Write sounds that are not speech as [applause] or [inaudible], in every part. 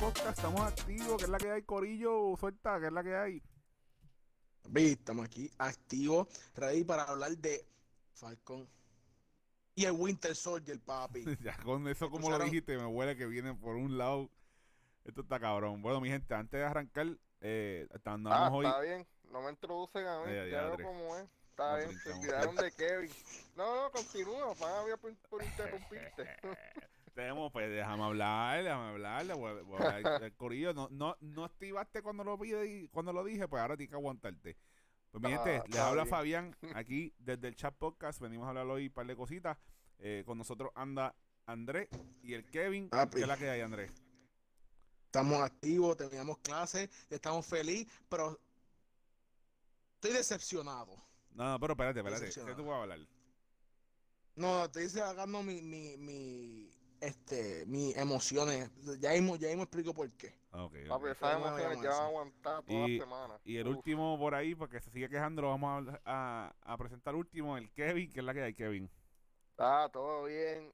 podcast. Estamos activos, que es la que hay, Corillo, suelta, que es la que hay. Estamos aquí activos, ready para hablar de Falcon y el Winter Soldier, papi. [laughs] ya con eso, como lo dijiste, me huele que viene por un lado. Esto está cabrón. Bueno, mi gente, antes de arrancar, eh, andamos ah, hoy. Está bien, no me introducen a mí, ya veo cómo es. Está bien, se olvidaron de Kevin. No, no, continúa, para por, por [laughs] interrumpirte. Tenemos, pues déjame hablar, déjame hablar, voy, voy a el [laughs] corillo. No, no, no activaste cuando lo pide y cuando lo dije, pues ahora tienes que aguantarte. Pues mi gente, ah, les habla Fabián [laughs] aquí desde el chat podcast. Venimos a hablar hoy un par de cositas. Eh, con nosotros anda Andrés y el Kevin. ¿Qué es la que hay, Andrés? Estamos activos, teníamos clases, estamos felices, pero estoy decepcionado. No, no, pero espérate, espérate. ¿Qué tú vas a hablar? No, estoy sacando mi, mi, mi, este, mis emociones. Ya mismo, ya mismo explico por qué. Okay, okay. Papi, esas emociones ya van a aguantar toda y, la semana. Y el último por ahí, porque se sigue quejando, lo vamos a, a, a presentar último, el Kevin, que es la que hay, Kevin. Ah, todo bien.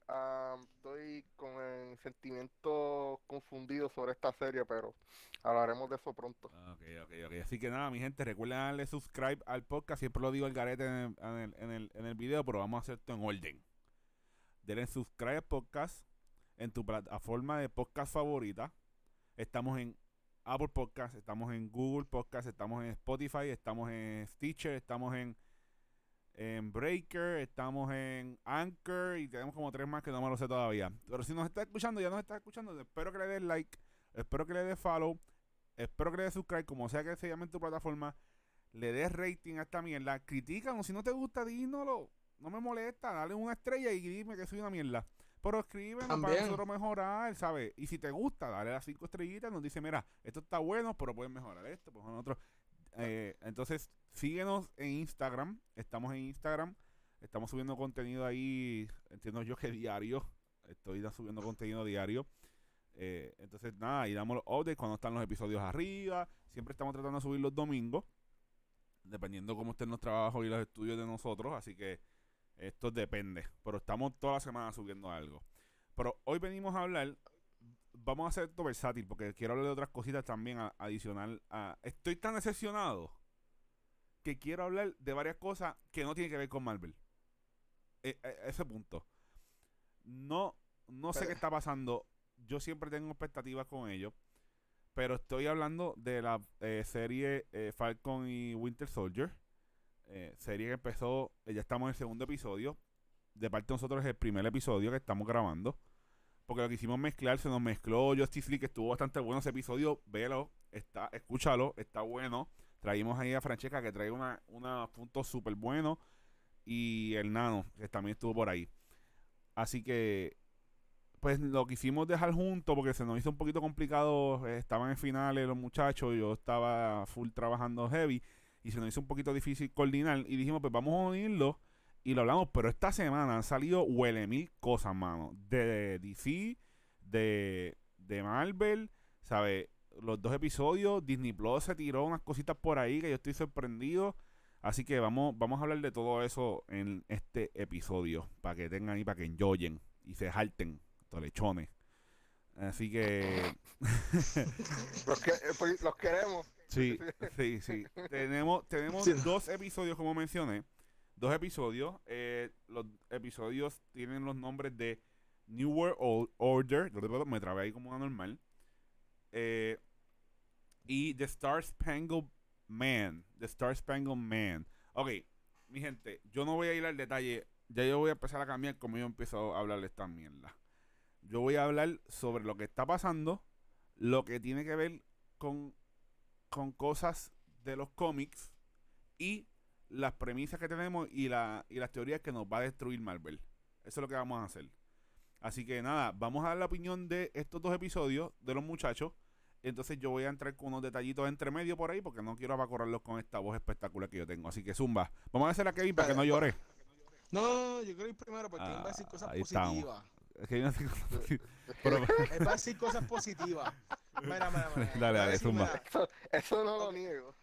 estoy con el sentimiento confundido sobre esta serie, pero hablaremos de eso pronto. Ok, ok, ok. Así que nada, mi gente, recuerden darle subscribe al podcast. Siempre lo digo el garete en el, en el, en el, video, pero vamos a hacer esto en orden. Denle subscribe al podcast en tu plataforma de podcast favorita. Estamos en Apple Podcast, estamos en Google Podcast, estamos en Spotify, estamos en Stitcher, estamos en en Breaker, estamos en Anchor y tenemos como tres más que no me lo sé todavía. Pero si nos está escuchando, ya nos está escuchando, espero que le des like, espero que le des follow, espero que le des subscribe, como sea que se llame en tu plataforma, le des rating a esta mierda, critícanos, si no te gusta, dínoslo, no me molesta, dale una estrella y dime que soy una mierda. Pero escríbenos para nosotros mejorar, ¿sabes? Y si te gusta, dale las cinco estrellitas, nos dice, mira, esto está bueno, pero pueden mejorar esto, pues nosotros eh, entonces, síguenos en Instagram. Estamos en Instagram. Estamos subiendo contenido ahí, entiendo yo que diario. Estoy subiendo contenido diario. Eh, entonces, nada, y damos los updates cuando están los episodios arriba. Siempre estamos tratando de subir los domingos. Dependiendo cómo estén los trabajos y los estudios de nosotros. Así que esto depende. Pero estamos toda la semana subiendo algo. Pero hoy venimos a hablar vamos a hacer esto versátil porque quiero hablar de otras cositas también adicional a... Estoy tan decepcionado que quiero hablar de varias cosas que no tienen que ver con Marvel. E, e, ese punto. No, no sé qué está pasando. Yo siempre tengo expectativas con ellos. Pero estoy hablando de la eh, serie eh, Falcon y Winter Soldier. Eh, serie que empezó, ya estamos en el segundo episodio. De parte de nosotros es el primer episodio que estamos grabando. Porque lo que hicimos mezclar, se nos mezcló Justice League, que estuvo bastante bueno ese episodio. Velo, está, escúchalo, está bueno. Traímos ahí a Francesca que trae una, una punto súper bueno. Y el Nano, que también estuvo por ahí. Así que, pues lo quisimos dejar juntos porque se nos hizo un poquito complicado. Estaban en finales los muchachos, yo estaba full trabajando heavy. Y se nos hizo un poquito difícil coordinar. Y dijimos, pues vamos a unirlo y lo hablamos, pero esta semana han salido huele mil cosas, mano. De DC, de, de Marvel, ¿sabes? Los dos episodios, Disney Plus se tiró unas cositas por ahí que yo estoy sorprendido. Así que vamos, vamos a hablar de todo eso en este episodio. Para que tengan ahí, para que enjoyen y se jalten, tolechones. Así que [laughs] eh, pues, los queremos. Sí, [laughs] sí, sí. tenemos tenemos dos episodios, como mencioné dos episodios. Eh, los episodios tienen los nombres de New World Order. Me trabé ahí como normal. Eh, y The Star Spangled Man. The Star Spangled Man. Ok, mi gente, yo no voy a ir al detalle. Ya yo voy a empezar a cambiar como yo empiezo a hablar de esta mierda. Yo voy a hablar sobre lo que está pasando, lo que tiene que ver con, con cosas de los cómics y las premisas que tenemos y, la, y las teorías que nos va a destruir Marvel. Eso es lo que vamos a hacer. Así que nada, vamos a dar la opinión de estos dos episodios de los muchachos. Entonces yo voy a entrar con unos detallitos entre medio por ahí porque no quiero abacorrarlos con esta voz espectacular que yo tengo. Así que zumba. Vamos a hacer a Kevin para que no llore. No, yo quiero ir primero porque él va a decir cosas positivas. [laughs] Es que yo no [laughs] decir cosas positivas. Mira, mira, mira. [laughs] Dale, dale, zumba. eso no lo niego.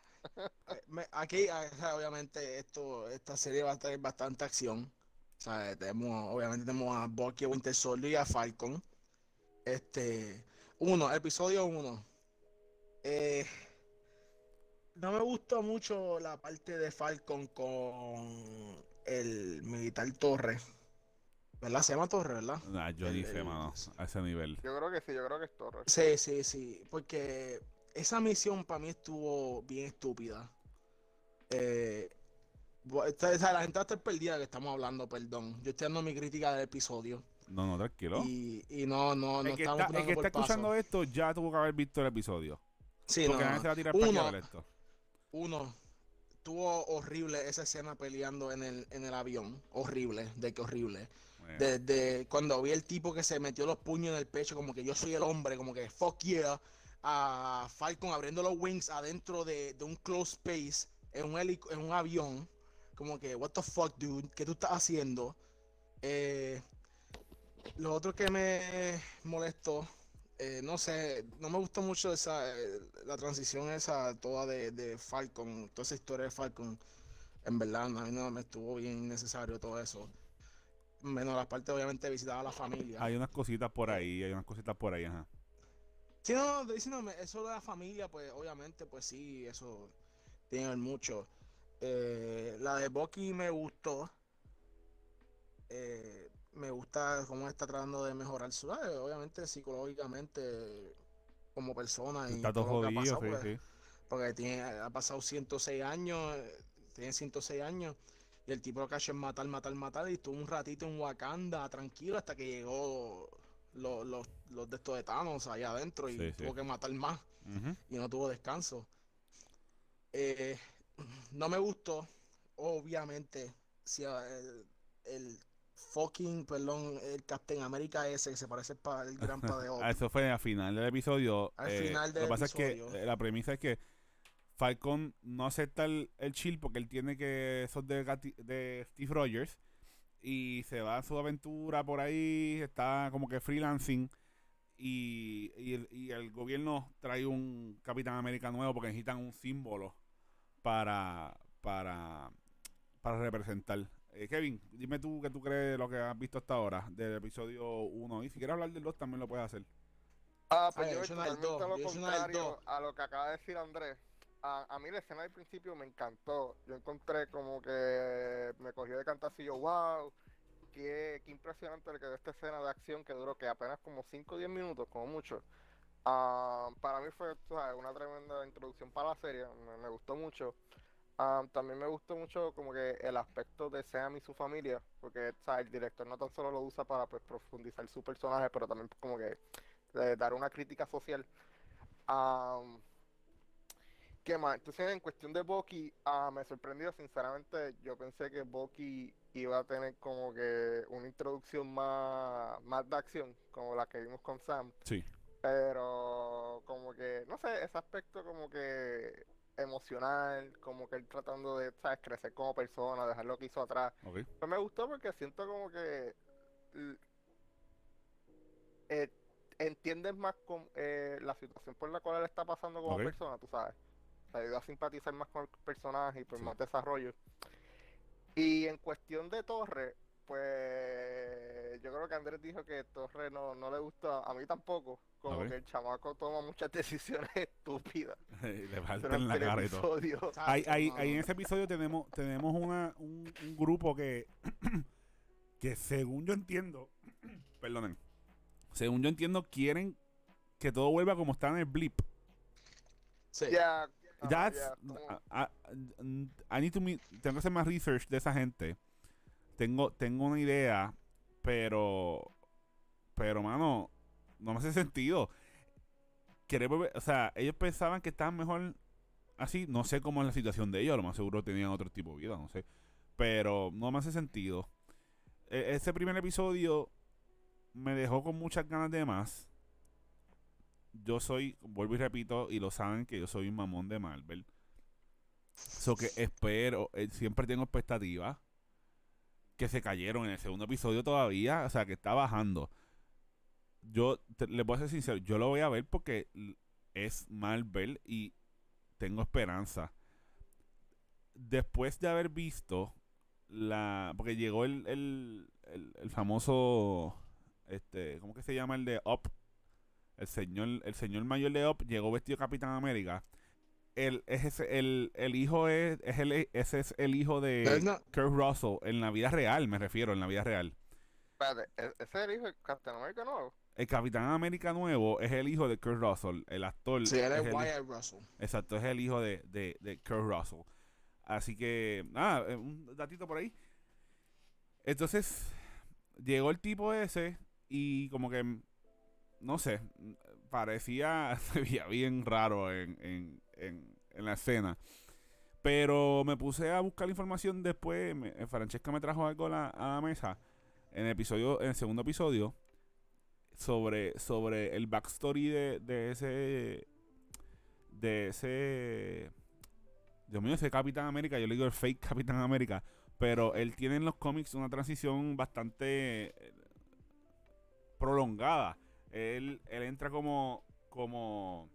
Eh, aquí, ah, obviamente, esto, esta serie va a tener bastante acción. tenemos, obviamente tenemos a Bucky, Winter Soldier y a Falcon. Este, Uno, episodio uno. Eh, no me gustó mucho la parte de Falcon con el militar Torre. ¿Verdad? Se llama Torre, ¿verdad? Nah, yo El- el- mano, a ese nivel. Yo creo que sí, yo creo que es Torres. Sí, sí, sí. Porque esa misión para mí estuvo bien estúpida. Eh, esta- la gente va a estar perdida que estamos hablando, perdón. Yo estoy dando mi crítica del episodio. No, no, tranquilo. Y, y no, no, no el que estamos está, el que está escuchando paso. esto ya tuvo que haber visto el episodio. Sí, porque no, nadie no. se va a tirar Uno, esto. uno, tuvo horrible esa escena peleando en el, en el avión. Horrible, de que horrible. Desde cuando vi el tipo que se metió los puños en el pecho, como que yo soy el hombre, como que fuck yeah, a Falcon abriendo los wings adentro de, de un close space en un, en un avión, como que what the fuck, dude, ¿qué tú estás haciendo? Eh, lo otro que me molestó, eh, no sé, no me gustó mucho esa, eh, la transición esa toda de, de Falcon, toda esa historia de Falcon. En verdad, a mí no me estuvo bien necesario todo eso. Menos la parte, obviamente, de visitar a la familia. hay unas cositas por ahí, hay unas cositas por ahí, ajá. Sí, no, diciéndome, eso de la familia, pues obviamente, pues sí, eso tiene que ver mucho. Eh, la de Bucky me gustó. Eh, me gusta cómo está tratando de mejorar su eh, obviamente psicológicamente como persona y Está todo jodido, pasado, sí, pues, sí. porque tiene, ha pasado 106 años, eh, tiene 106 años, y el tipo lo hecho es matar, matar, matar, y estuvo un ratito en Wakanda tranquilo hasta que llegó los, los, los de estos de Thanos allá adentro y Sí, sí. tuvo que matar más y no tuvo descanso. Eh, no me gustó, obviamente, si el, el fucking, perdón, el Captain America ese que se parece para el gran [laughs] padre Ah, Eso fue al final del episodio. Al eh, final Lo del que pasa es episodio. que eh, la premisa es que Falcon no acepta el, el chill porque él tiene que son de, de Steve Rogers y se va a su aventura por ahí, está como que freelancing y, y, el, y el gobierno trae un Capitán América nuevo porque necesitan un símbolo para para para representar. Eh, Kevin, dime tú qué tú crees de lo que has visto hasta ahora del episodio 1 y si quieres hablar del 2 también lo puedes hacer. Ah, pues Ah, yo yo lo yo del contrario a lo que acaba de decir Andrés. A, a mí la escena del principio me encantó. Yo encontré como que me cogió de cantasillo, wow, qué, qué impresionante le quedó esta escena de acción que duró que apenas como 5 o 10 minutos, como mucho. Ah, para mí fue sabes, una tremenda introducción para la serie, me, gustó mucho. Ah, también me gustó mucho como que el aspecto de Sam y su familia, porque el director no tan solo lo usa para pues, profundizar su personaje, pero también como que eh, dar una crítica social. Am, ¿qué más? Entonces, en cuestión de Bucky, ah, me sorprendió, sinceramente, yo pensé que Bucky iba a tener como que una introducción más, más de acción, como la que vimos con Sam. Sí. Pero como que, no sé, ese aspecto como que emocional, como que él tratando de, ¿sabes? Crecer como persona, dejar lo que hizo atrás. Ok. Pues me gustó porque siento como que eh, entiendes más con eh, la situación por la cual él está pasando como persona, tú sabes. Te ayuda a simpatizar más con el personaje y por Sí. más desarrollo. Y en cuestión de Torre, pues yo creo que Andrés dijo que Torre no, no le gusta, a mí tampoco, como que el chamaco toma muchas [laughs] decisiones estúpidas [laughs] Le falta en la cara y todo. episodio. Ahí, ahí, No, ahí en no. ese episodio tenemos, tenemos una, un, un grupo que, [clears throat] que según yo entiendo, [clears throat] perdonen, según yo entiendo, quieren que todo vuelva como está en el blip. Sí. Ya, That's, ya, como- I, I- I need to meet- tengo que hacer más research de esa gente. Tengo, tengo una idea, pero, pero mano, no me hace sentido. Querer volver- o sea, ellos pensaban que estaban mejor así. No sé cómo es la situación de ellos. A lo más seguro tenían otro tipo de vida, no sé. Pero no me hace sentido. E- ese primer episodio me dejó con muchas ganas de más. Yo soy, vuelvo y repito, y lo saben que yo soy un mamón de Marvel. So que espero, eh, siempre tengo expectativas que se cayeron en el segundo episodio todavía, o sea, que está bajando. Yo te- les voy a ser sincero, yo lo voy a ver porque es Marvel y tengo esperanza. Después de haber visto la. Porque llegó el, el, el, el famoso. Este. ¿Cómo que se llama el de Up? El señor, el señor mayor de Up llegó vestido de Capitán América. El, es ese- el, el hijo es, es el, ese es el hijo de no- Kurt Russell, en la vida real, me refiero, en la vida real. Espérate, ¿e- ¿ese es el hijo de Captain America nuevo? El Capitán América nuevo es el hijo de Kurt Russell, el actor. Sí, él es el- Wyatt Russell. Exacto, es el hijo de, de, de Kurt Russell. Así que, nada, eh, un datito por ahí. Entonces, llegó el tipo ese y como que, no sé, parecía, [laughs] se veía bien raro en, en, en, en la escena. Pero me puse a buscar información después. eh, Francesca me trajo algo la, a la mesa en el episodio, en el segundo episodio sobre, sobre el backstory de, de ese de ese Dios mío, ese Capitán América, yo le digo el fake Capitán América, pero él tiene en los cómics una transición bastante eh, prolongada. Él, él entra como como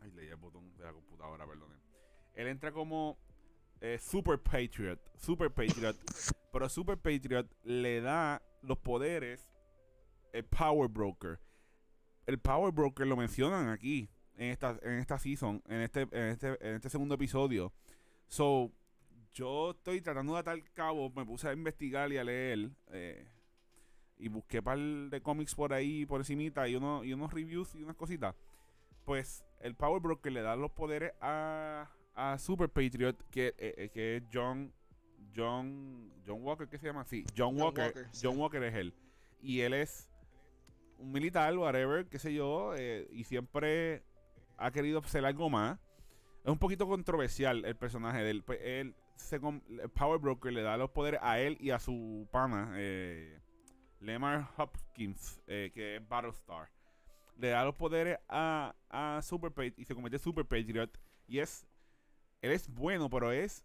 ay, leí el botón de la computadora, perdonen. Él entra como eh, Super Patriot, Super Patriot, [laughs] pero Super Patriot le da los poderes el Power Broker. El Power Broker lo mencionan aquí en esta en esta season, en este en este en este segundo episodio. So, yo estoy tratando de atar cabo, me puse a investigar y a leer eh, y busqué par de cómics por ahí por encimita y uno, y unos reviews y unas cositas. Pues el Power Broker le da los poderes a, a Super Patriot que, eh, eh, que es John John John Walker, ¿qué se llama? Sí, John, John Walker. Walker, sí. John Walker es él. Y él es un militar, whatever, qué sé yo, eh, y siempre ha querido ser algo más. Es un poquito controversial el personaje de él. Pues él se el Power Broker le da los poderes a él y a su pana, eh, Lemar Hopkins, eh, que es Battlestar. Le da los poderes a, a Super Patriot y se convierte en Super Patriot. Y es. Él es bueno, pero es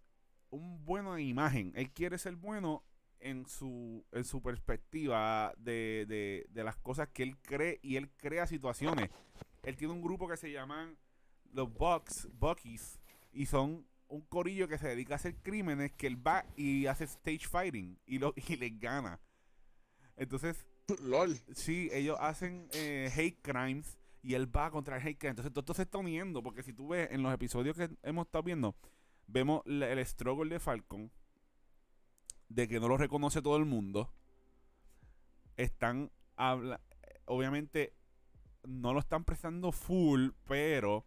un bueno de imagen. Él quiere ser bueno en su, en su perspectiva de, de, de las cosas que él cree y él crea situaciones. Él tiene un grupo que se llaman los Bucks, Buckies, y son un corillo que se dedica a hacer crímenes que él va y hace stage fighting y, lo, [laughs] y les gana. Entonces, [laughs] LOL. Sí, ellos hacen eh, hate crimes y él va contra el hate crime. Entonces todo esto se está uniendo porque si tú ves en los episodios que hemos estado viendo, vemos el struggle de Falcon, de que no lo reconoce todo el mundo. Están, habla, obviamente, no lo están prestando full, pero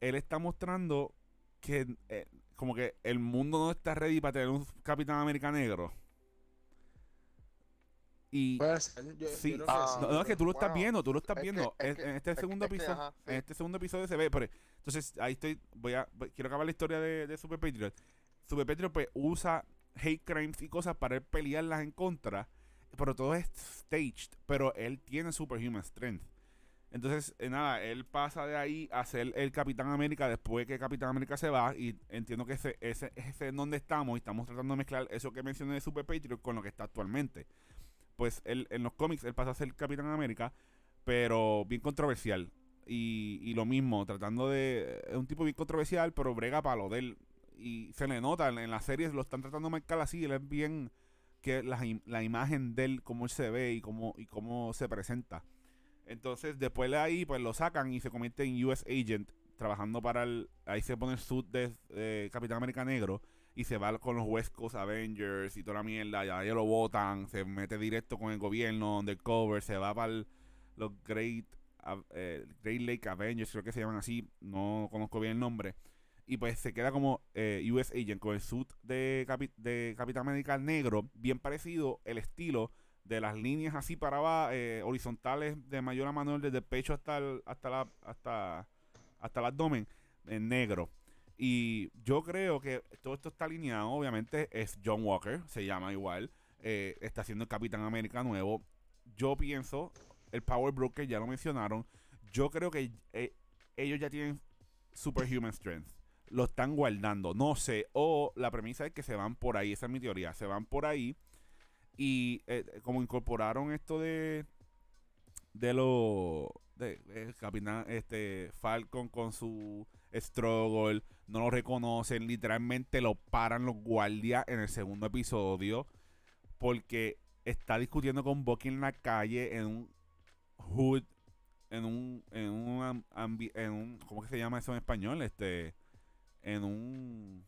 él está mostrando que eh, como que el mundo no está ready para tener un Capitán América negro. Y, yo- yo Sí, que ah, sí. no, no, es que tú lo estás viendo, tú lo estás es que- viendo. es En- que- en este es segundo que, episodio, ajá, sí. en este segundo episodio se ve, pero entonces ahí estoy, voy a, voy- quiero acabar la historia de, de Super Patriot. Super Patriot pues usa hate crimes y cosas para él pelearlas en contra, pero todo es staged, pero él tiene superhuman strength. Entonces, eh, nada, él pasa de ahí a ser el Capitán América después que Capitán América se va y entiendo que ese, ese, ese es donde estamos y estamos tratando de mezclar eso que mencioné de Super Patriot con lo que está actualmente pues él, en los cómics él pasa a ser Capitán América, pero bien controversial. Y, y lo mismo, tratando de... Es un tipo bien controversial, pero brega para lo de él. Y se le nota, en, las series lo están tratando de marcar así, él es bien... que la, la imagen de él, cómo él se ve y cómo, y cómo se presenta. Entonces, después de ahí, pues lo sacan y se convierte en US Agent, trabajando para el... Ahí se pone el suit de eh, Capitán América Negro y se va con los West Coast Avengers y toda la mierda, ya ellos lo votan, se mete directo con el gobierno, undercover, se va para los Great, eh, Great Lake Avengers, creo que se llaman así, no conozco bien el nombre, y pues se queda como eh, US Agent con el suit de, capi- de Capitán América negro, bien parecido el estilo de las líneas así para abajo, eh, horizontales de mayor a menor, desde el pecho hasta el, hasta la, hasta, hasta el abdomen, en negro. Y yo creo que todo esto está alineado. Obviamente es John Walker, se llama igual. eh, está siendo el Capitán América nuevo. Yo pienso, el Power Broker ya lo mencionaron. Yo creo que eh, ellos ya tienen Superhuman Strength. Lo están guardando. No sé. O la premisa es que se van por ahí. Esa es mi teoría. Se van por ahí. Y eh, como incorporaron esto de. De lo. De, de Capitán este, Falcon con su struggle, no lo reconocen, literalmente lo paran los guardias en el segundo episodio porque está discutiendo con Bucky en la calle en un hood en un, en un, ambi- en un, ¿cómo que se llama eso en español? Este, en un,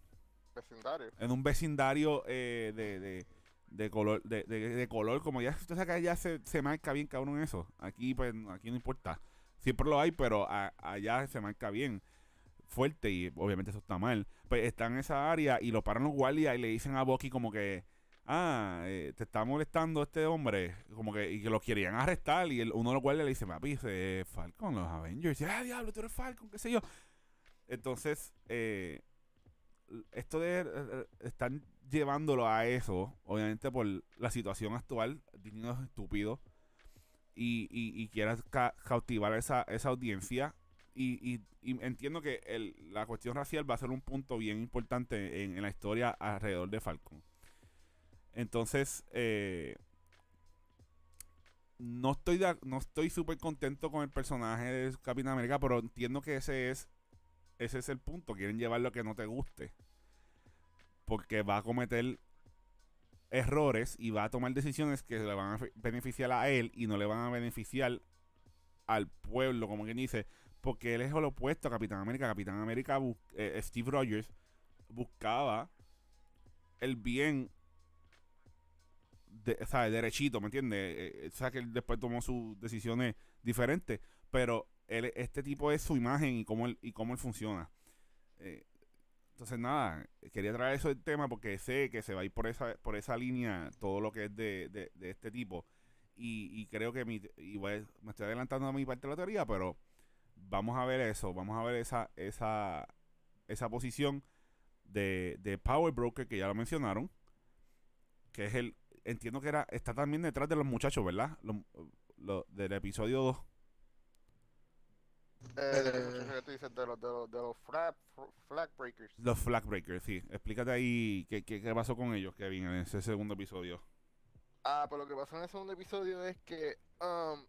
Vecindario. en un vecindario eh, de, de, de color, de, de, color, como ya, usted sabe que ya se, se marca bien cabrón eso. Aquí, pues, aquí no importa. Siempre lo hay, pero a- allá se marca bien. Fuerte y obviamente eso está mal. Pues está en esa área y lo paran los guardias y le dicen a Bucky como que, ah, eh, te está molestando este hombre, como que, y que lo querían arrestar y el, uno de los guardias le dice, papi, es Falcon, los Avengers, y dice, ah, diablo, tú eres Falcon, qué sé yo. Entonces, eh, esto de eh, están llevándolo a eso, obviamente por la situación actual, Disney es estúpido y, y, y quieras ca- cautivar esa, esa audiencia. Y, y- y entiendo que la cuestión racial va a ser un punto bien importante en, la historia alrededor de Falcon. Entonces, eh, no estoy no estoy súper contento con el personaje de Capitán América, pero entiendo que ese es ese es el punto. Quieren llevar lo que no te guste. Porque va a cometer errores y va a tomar decisiones que le van a beneficiar a él y no le van a beneficiar al pueblo, como quien dice. Porque él es lo opuesto a Capitán América. Capitán América, bus- eh, Steve Rogers, buscaba el bien de, o derechito, ¿me entiendes? Eh, eh, o sea, que él después tomó sus decisiones diferentes, pero él, este tipo es su imagen y cómo él, y cómo él funciona. Eh, entonces, nada, quería traer eso del tema porque sé que se va a ir por esa, por esa línea todo lo que es de, de- este tipo. Y, y creo que mi, y me estoy adelantando a mi parte de la teoría, pero vamos a ver eso, vamos a ver esa, esa, esa posición de, de Power Broker que ya lo mencionaron, que es el, entiendo que era, está también detrás de los muchachos, ¿verdad? Lo- lo- del episodio 2. Eh, de los de los, de los, de los flag, flag breakers. Los Flag Breakers, sí. Explícate ahí qué, qué, qué pasó con ellos, Kevin, en ese segundo episodio. Ah, pues lo que pasó en el segundo episodio es que um,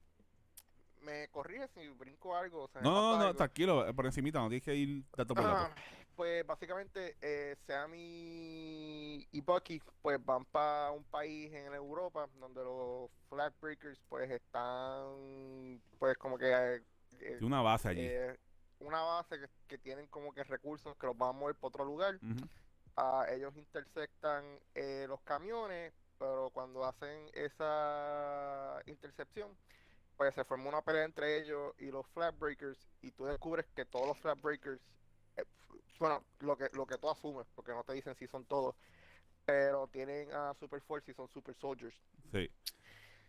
me corrige si brinco algo. o No, no, no, algo. tranquilo, por encimita, no tienes que ir dato por dato. Ah, pues básicamente eh, Sammy y Bucky pues van para un país en Europa donde los flag breakers pues están pues como que eh, Tiene una base allí. eh, una base que, que tienen como que recursos que los van a mover para otro lugar. Ah, ellos intersectan eh, los camiones, pero cuando hacen esa intercepción, pues se forma una pelea entre ellos y los flag breakers y tú descubres que todos los flag breakers, eh, bueno, lo que, lo que tú asumes, porque no te dicen si son todos, pero tienen a Super Force y son Super Soldiers. Sí.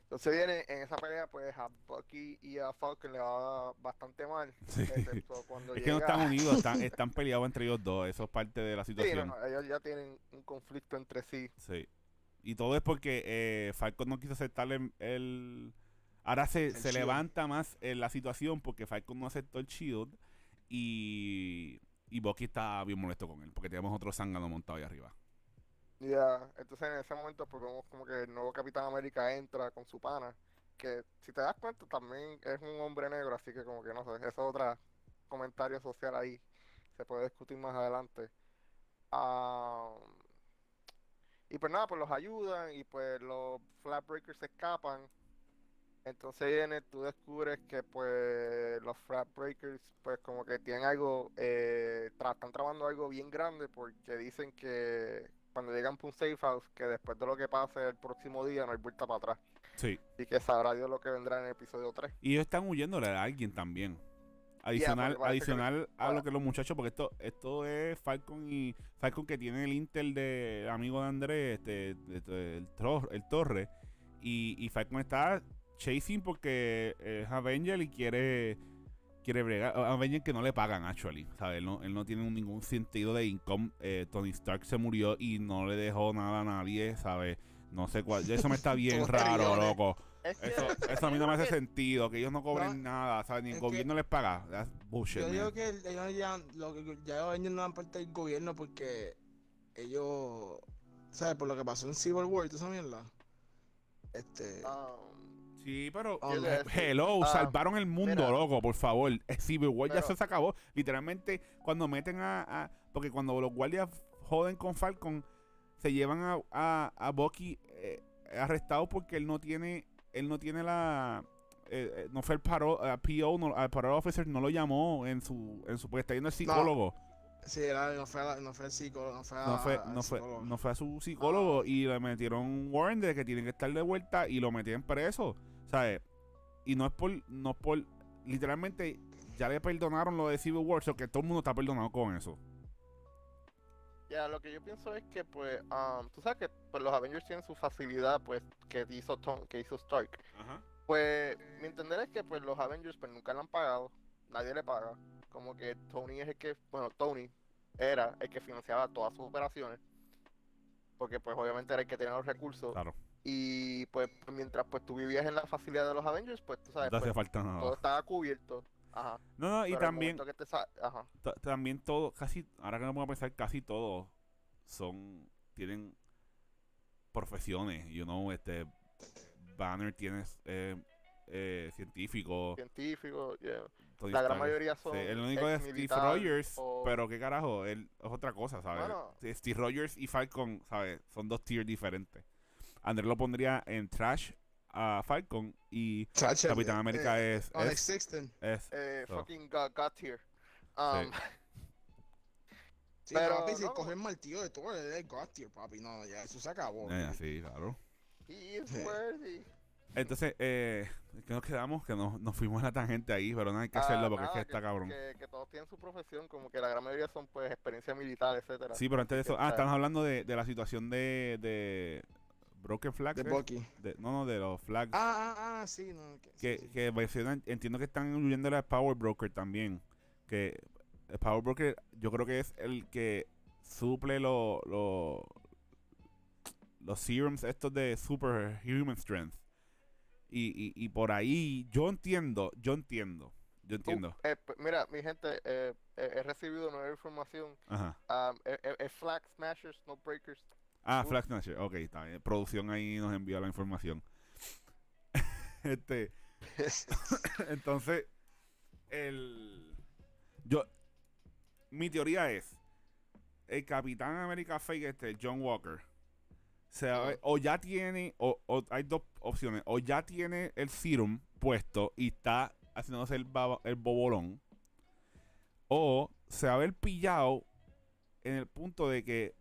Entonces viene en esa pelea, pues a Bucky y a Falcon le va bastante mal, Sí. excepto cuando [laughs] Es que no están unidos, están, [laughs] están peleados entre ellos dos. Eso es parte de la Sí, situación. no, ellos ya tienen un conflicto entre sí. Sí. Y todo es porque eh, Falcon no quiso aceptar el. Ahora se, El se shield. levanta más en la situación porque Falcon no aceptó el shield. Y. Y Bucky está bien molesto con él porque tenemos otro zángano montado ahí arriba. Ya, entonces en ese momento pues vemos como que el nuevo Capitán América entra con su pana, que si te das cuenta también es un hombre negro, así que como que no sé, eso es otro comentario social ahí, se puede discutir más adelante. Ah, y pues nada, pues los ayudan y pues los Flat Breakers se escapan. Entonces viene, tú descubres que pues los Flat Breakers pues como que tienen algo, eh, tra- están trabajando algo bien grande porque dicen que cuando llegan a un safe house, que después de lo que pase el próximo día no hay vuelta para atrás. Sí. Y que sabrá Dios lo que vendrá en el episodio 3. Y ellos están huyéndole a alguien también. Adicional, que- adicional a lo que los muchachos, porque esto, esto es Falcon y Falcon que tiene el Intel de amigo de Andrés, este, de- el, el Torre, y, y Falcon está chasing porque es Avenger y quiere quiere bregar. Avenger que no le pagan, actually. ¿sabes? Él, no, él no tiene ningún sentido de income. Eh, Tony Stark se murió y no le dejó nada a nadie, ¿sabes? No sé cuál. Eso me está [laughs] bien raro, loco. Es que- Eso, es [laughs] eso a mí no me hace que- sentido, que ellos no cobren No, nada, ¿sabes? Ni el gobierno les paga. That's bullshit, Yo man. digo que el- ellos ya, lo que- ya ellos no dan parte del gobierno porque ellos, ¿sabes? Por lo que pasó en Civil War, ¿tú sabes mierda? Este, Ah, Sí, pero eh, hello, Ah, salvaron el mundo, mira. loco, por favor. Eh, Civil War ya Pero- se acabó. Literalmente, cuando meten a, a- Porque cuando los guardias joden con Falcon, se llevan a, a, a Bucky eh, arrestado porque él no tiene. Él no tiene la. eh, no fue el paro, eh, PO, no, al parole officer no lo llamó en su, en su, porque está yendo el psicólogo. Sí, era, no, fue a la- no fue el psicólogo, no fue, a- No fue, no fue, psicólogo. no fue a su psicólogo y le metieron un warrant de que tienen que estar de vuelta y lo metían preso. ¿Sabes? Y no es por, no es por, literalmente ya le perdonaron lo de Civil War, so que todo el mundo está perdonado con eso. Ya, lo que yo pienso es que, pues, um, tú sabes que pues, los Avengers tienen su facilidad, pues, que hizo, Tom- que hizo Stark. Ajá. Pues, mi entender es que, pues, los Avengers, pues, nunca le han pagado. Nadie le paga. Como que Tony es el que, bueno, Tony era el que financiaba todas sus operaciones. Porque, pues, obviamente era el que tenía los recursos. Claro. Y, pues, mientras, pues, tú vivías en la facilidad de los Avengers, pues, tú No sabes, hace pues, falta nada. todo estaba cubierto. Ajá. No, no, y Pero también, te Ajá. también todo, casi, ahora que me pongo a pensar, casi todos son, tienen profesiones, you know, este, Banner tiene eh, eh, científico, Científico, yeah. Tony La gran Stark, mayoría son sí, el único es Steve Rogers, o- pero qué carajo, él es otra cosa, ¿sabes? Bueno. Steve Rogers y Falcon, ¿sabes? Son dos tiers diferentes. Andrés lo pondría en Trash a Falcon y Capitán eh, América eh, es, Onyx es, es- eh, So. fucking God, God tier. Um, [laughs] Sí, Pero, papi, si no. cogió el martillo de él es God tier, papi. No, ya, eso se acabó. eh, sí, claro. he is [laughs] worthy. Entonces, eh, ¿qué nos quedamos? Que nos, nos fuimos a la tangente ahí, pero no hay que Ah, hacerlo porque nada, es que está cabrón. Que, que todos tienen su profesión, como que la gran mayoría son pues experiencia militar, etcétera. Sí, pero antes de eso, ah, estamos hablando de, de la situación de, de Broken Flags. De. Bucky. De- no, no, de los flags. Ah, ah, ah, sí, no. Que, que, sí, sí. que entiendo que están huyendo a Power Broker también. Que el Power Broker yo creo que es el que suple lo- lo- los serums estos de Superhuman Strength. Y, y, y por ahí yo entiendo, yo entiendo, yo entiendo. eh, p- mira, mi gente, eh, eh, he recibido nueva información. Ajá. Um, eh, eh, eh, flag smashers, no breakers. Ah. Flag Snatcher, ok, está bien. Producción ahí nos envió la información. [laughs] este, [laughs] entonces, el. Yo. Mi teoría es. El Capitán América Fake, este, John Walker. Se ver- o ya tiene. O, o hay dos opciones. O ya tiene el serum puesto y está haciéndose el, baba- el bobolón. O se va a ver pillado en el punto de que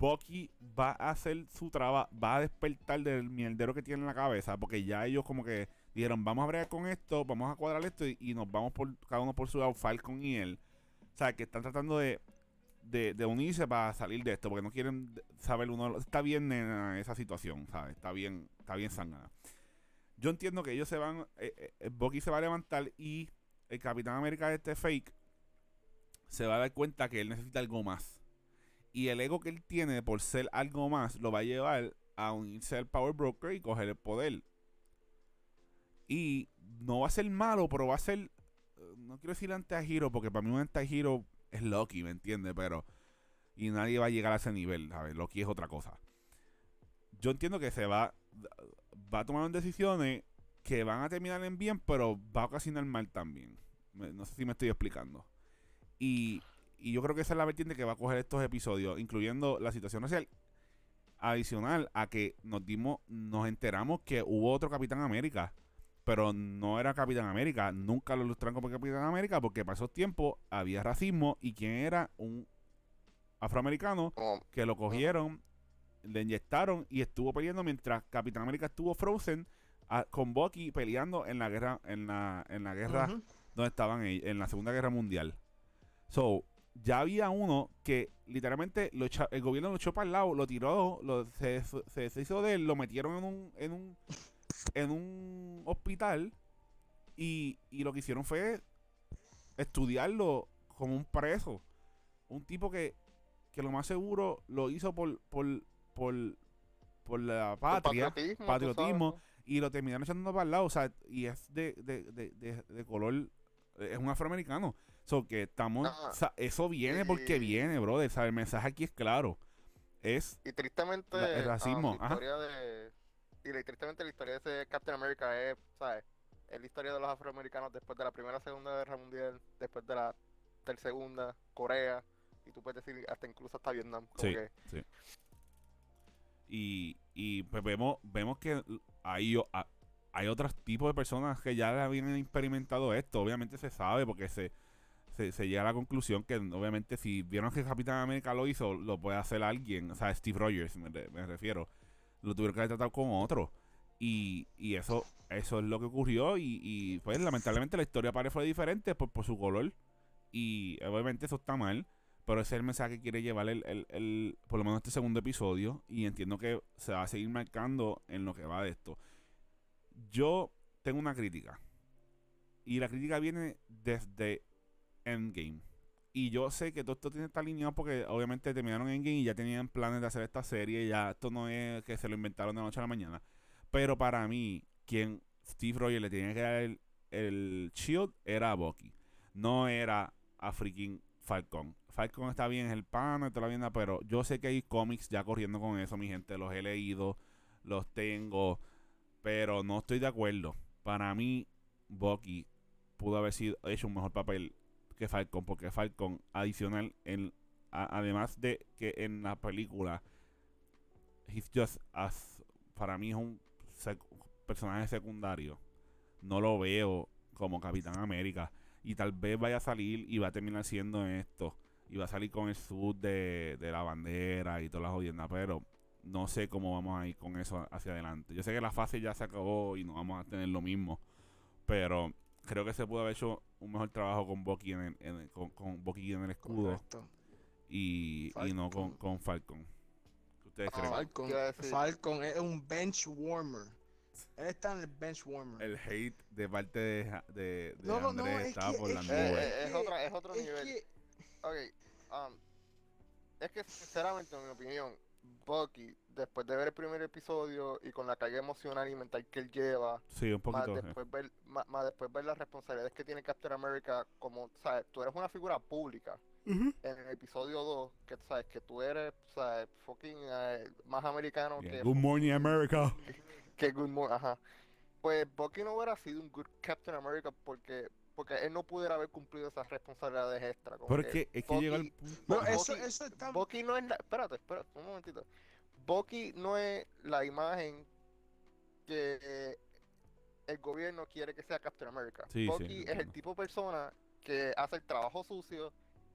Bucky va a hacer su trabajo, va a despertar del mierdero que tiene en la cabeza, porque ya ellos como que dijeron, vamos a bregar con esto, vamos a cuadrar esto y, nos vamos por cada uno por su lado, Falcon y él. O sea, que están tratando de, de, de unirse para salir de esto, porque no quieren de- saber uno. Está bien nena, esa situación, ¿sabes? Está bien, está bien sangrada. Yo entiendo que ellos se van, eh, eh, eh, Bucky se va a levantar y el Capitán América este fake se va a dar cuenta que él necesita algo más. Y el ego que él tiene por ser algo más lo va a llevar a unirse al Power Broker y coger el poder. Y no va a ser malo, pero va a ser. eh, No quiero decir anti-hero, porque para mí un anti-hero es Loki, ¿me entiendes? Pero. Y nadie va a llegar a ese nivel, ¿sabes? Loki es otra cosa. Yo entiendo que se va. Va a tomar decisiones que van a terminar en bien, pero va a ocasionar mal también. No sé si me estoy explicando. Y, y yo creo que esa es la vertiente que va a coger estos episodios, incluyendo la situación racial. Adicional a que nos dimos, nos enteramos que hubo otro Capitán América, pero no era Capitán América, nunca lo ilustraron como Capitán América porque para esos tiempos había racismo y quien era un afroamericano Como, que lo cogieron, le inyectaron y estuvo peleando mientras Capitán América estuvo Frozen a- con Bucky peleando en la guerra, en la, en la guerra donde estaban ellos, en la Segunda Guerra Mundial. So, ya había uno que literalmente lo echa- el gobierno lo echó para el lado, lo tiró, lo, se, se deshizo de él, lo metieron en un, en un, en un hospital y, y lo que hicieron fue estudiarlo como un preso. Un tipo que, que lo más seguro lo hizo por, por, por, por la patria patriotismo, patriotismo, y lo terminaron echando para el lado, o sea, y es de, de, de, de, color, es un afroamericano. So que estamos, o sea, eso viene porque viene, brother, o sea, el mensaje aquí es claro. Es, Y tristemente, La- el ah, racismo, la historia de. Y tristemente la historia de ese Captain America es, ¿sabes? Es la historia de los afroamericanos después de la Primera Segunda Guerra Mundial, después de la ter- Segunda, Corea, y tú puedes decir hasta incluso hasta Vietnam. Como Sí. que, y, y pues vemos, vemos que a- hay otros tipos de personas que ya habían experimentado esto. Obviamente se sabe porque se, se, llega a la conclusión que obviamente si vieron que Capitán América lo hizo, lo puede hacer alguien. O sea, Steve Rogers me, re- me refiero. Lo tuvieron que tratado con otro. Y, y eso eso es lo que ocurrió. Y, y, pues lamentablemente la historia para él fue diferente por, por su color. Y obviamente eso está mal. Pero ese es el mensaje que quiere llevar el, el, el- por lo menos este segundo episodio. Y entiendo que se va a seguir marcando en lo que va de esto. Yo tengo una crítica. Y la crítica viene desde Endgame. Y yo sé que todo esto tiene que estar alineado porque obviamente terminaron Endgame y ya tenían planes de hacer esta serie. Ya esto no es que se lo inventaron de noche a la mañana. Pero para mí, quien Steve Rogers le tenía que dar el, el shield era a Bucky. No era a freaking Falcon. Falcon está bien, es el pan, está bien, pero yo sé que hay cómics ya corriendo con eso, mi gente. Los he leído, los tengo, pero no estoy de acuerdo. Para mí, Bucky pudo haber sido hecho un mejor papel que Falcon, porque Falcon, adicional, en, además de que en la película, he's just as, para mí es un personaje secundario. No lo veo como Capitán América. Y tal vez vaya a salir y va a terminar siendo esto. Y va a salir con el sud de, de la bandera y todas las jodiendas. Pero no sé cómo vamos a ir con eso hacia adelante. Yo sé que la fase ya se acabó y no vamos a tener lo mismo. Pero creo que se pudo haber hecho un mejor trabajo con Bucky en el, en el- con, con Bucky en el escudo Correcto. y, y no con, Falcon. con Falcon. ¿Qué ustedes creen? Falcon, Falcon es un bench warmer. Él está en el bench warmer. El hate de parte de, de, de No, no, no, Andrés es está que- por es las que- nubes. Eh, es otra- es otro es nivel. que- Ok, um, es que sinceramente, en mi opinión, Bucky, después de ver el primer episodio y con la carga emocional y mental que él lleva, Sí, un más eh. después ver, más, más después ver las responsabilidades que tiene Captain America, como, sabes, tú eres una figura pública en el episodio 2, que sabes que tú eres, sabes, fucking eh, más americano Yeah, que Good morning, America. [laughs] que Good Morning, ajá. Pues Bucky no hubiera sido un good Captain America porque porque él no pudiera haber cumplido esas responsabilidades extra. como Pero es que, es que llega el Bucky- punto. No, Bucky- eso, eso está. Bucky no es la, espérate, espérate, un momentito. Bucky no es la imagen que el gobierno quiere que sea Captain America. Sí, sí, Bucky es el tipo de persona que hace el trabajo sucio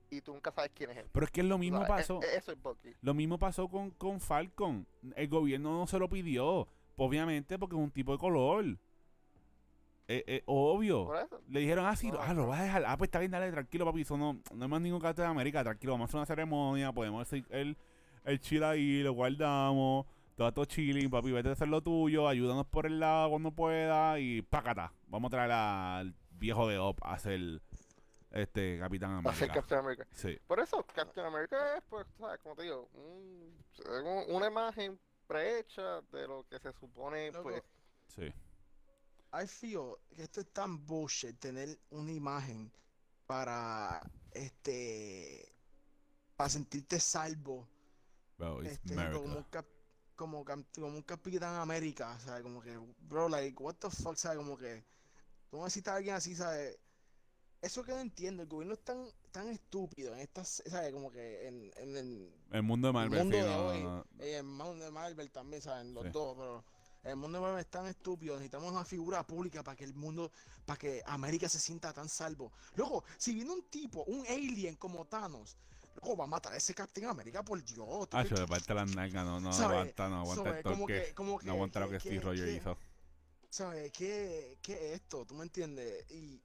y tú nunca sabes quién es él. Pero es que lo O mismo sea, pasó. e- e- eso es Bucky. Lo mismo pasó con, con Falcon. El gobierno no se lo pidió. Obviamente porque es un tipo de color. Eh, eh, obvio. Por eso. Le dijeron, ah, sí, No, ah, lo vas a dejar. Ah, pues está bien, dale, tranquilo, papi. Eso no, no hay más ningún de América. Tranquilo, vamos a hacer una ceremonia. Podemos hacer el, el chile ahí, lo guardamos. Todo esto chilling, papi. Vete a hacer lo tuyo. Ayúdanos por el lado cuando pueda. Y pácata. Vamos a traer al viejo de Op a hacer este Capitán Va a ser América. Captain America. Sí. Por eso, Captain America es, pues, ¿sabes? Como te digo, un- un- una imagen prehecha de lo que se supone, Loco, pues, Sí. I feel que esto es tan bullshit tener una imagen para este para sentirte salvo Bro, it's este, como un cap- como, como un Capitán América, ¿sabes? Como que, bro, like, what the fuck, ¿sabes? Como que, tú necesitas a alguien así, ¿sabes? Eso que no entiendo, el gobierno es tan, tan estúpido en estas, ¿sabes? Como que en, en el El mundo de Marvel, mundo sí, de no, hoy, no, no. eh, en mundo de Marvel también, ¿saben? Los Sí. dos, pero el mundo de Marvel es tan estúpido, necesitamos una figura pública para que el mundo, para que América se sienta tan salvo. Luego, si viene un tipo, un alien como Thanos, luego va a matar a ese Captain América, por Dios. ¿tú Ah, yo de parte de las nalgas, no, no aguanta, no aguanta sabe? el Como que, como que, No aguanta lo que Steve Rogers hizo. ¿Sabes? ¿Qué, ¿Qué es esto? ¿Tú me entiendes? Y,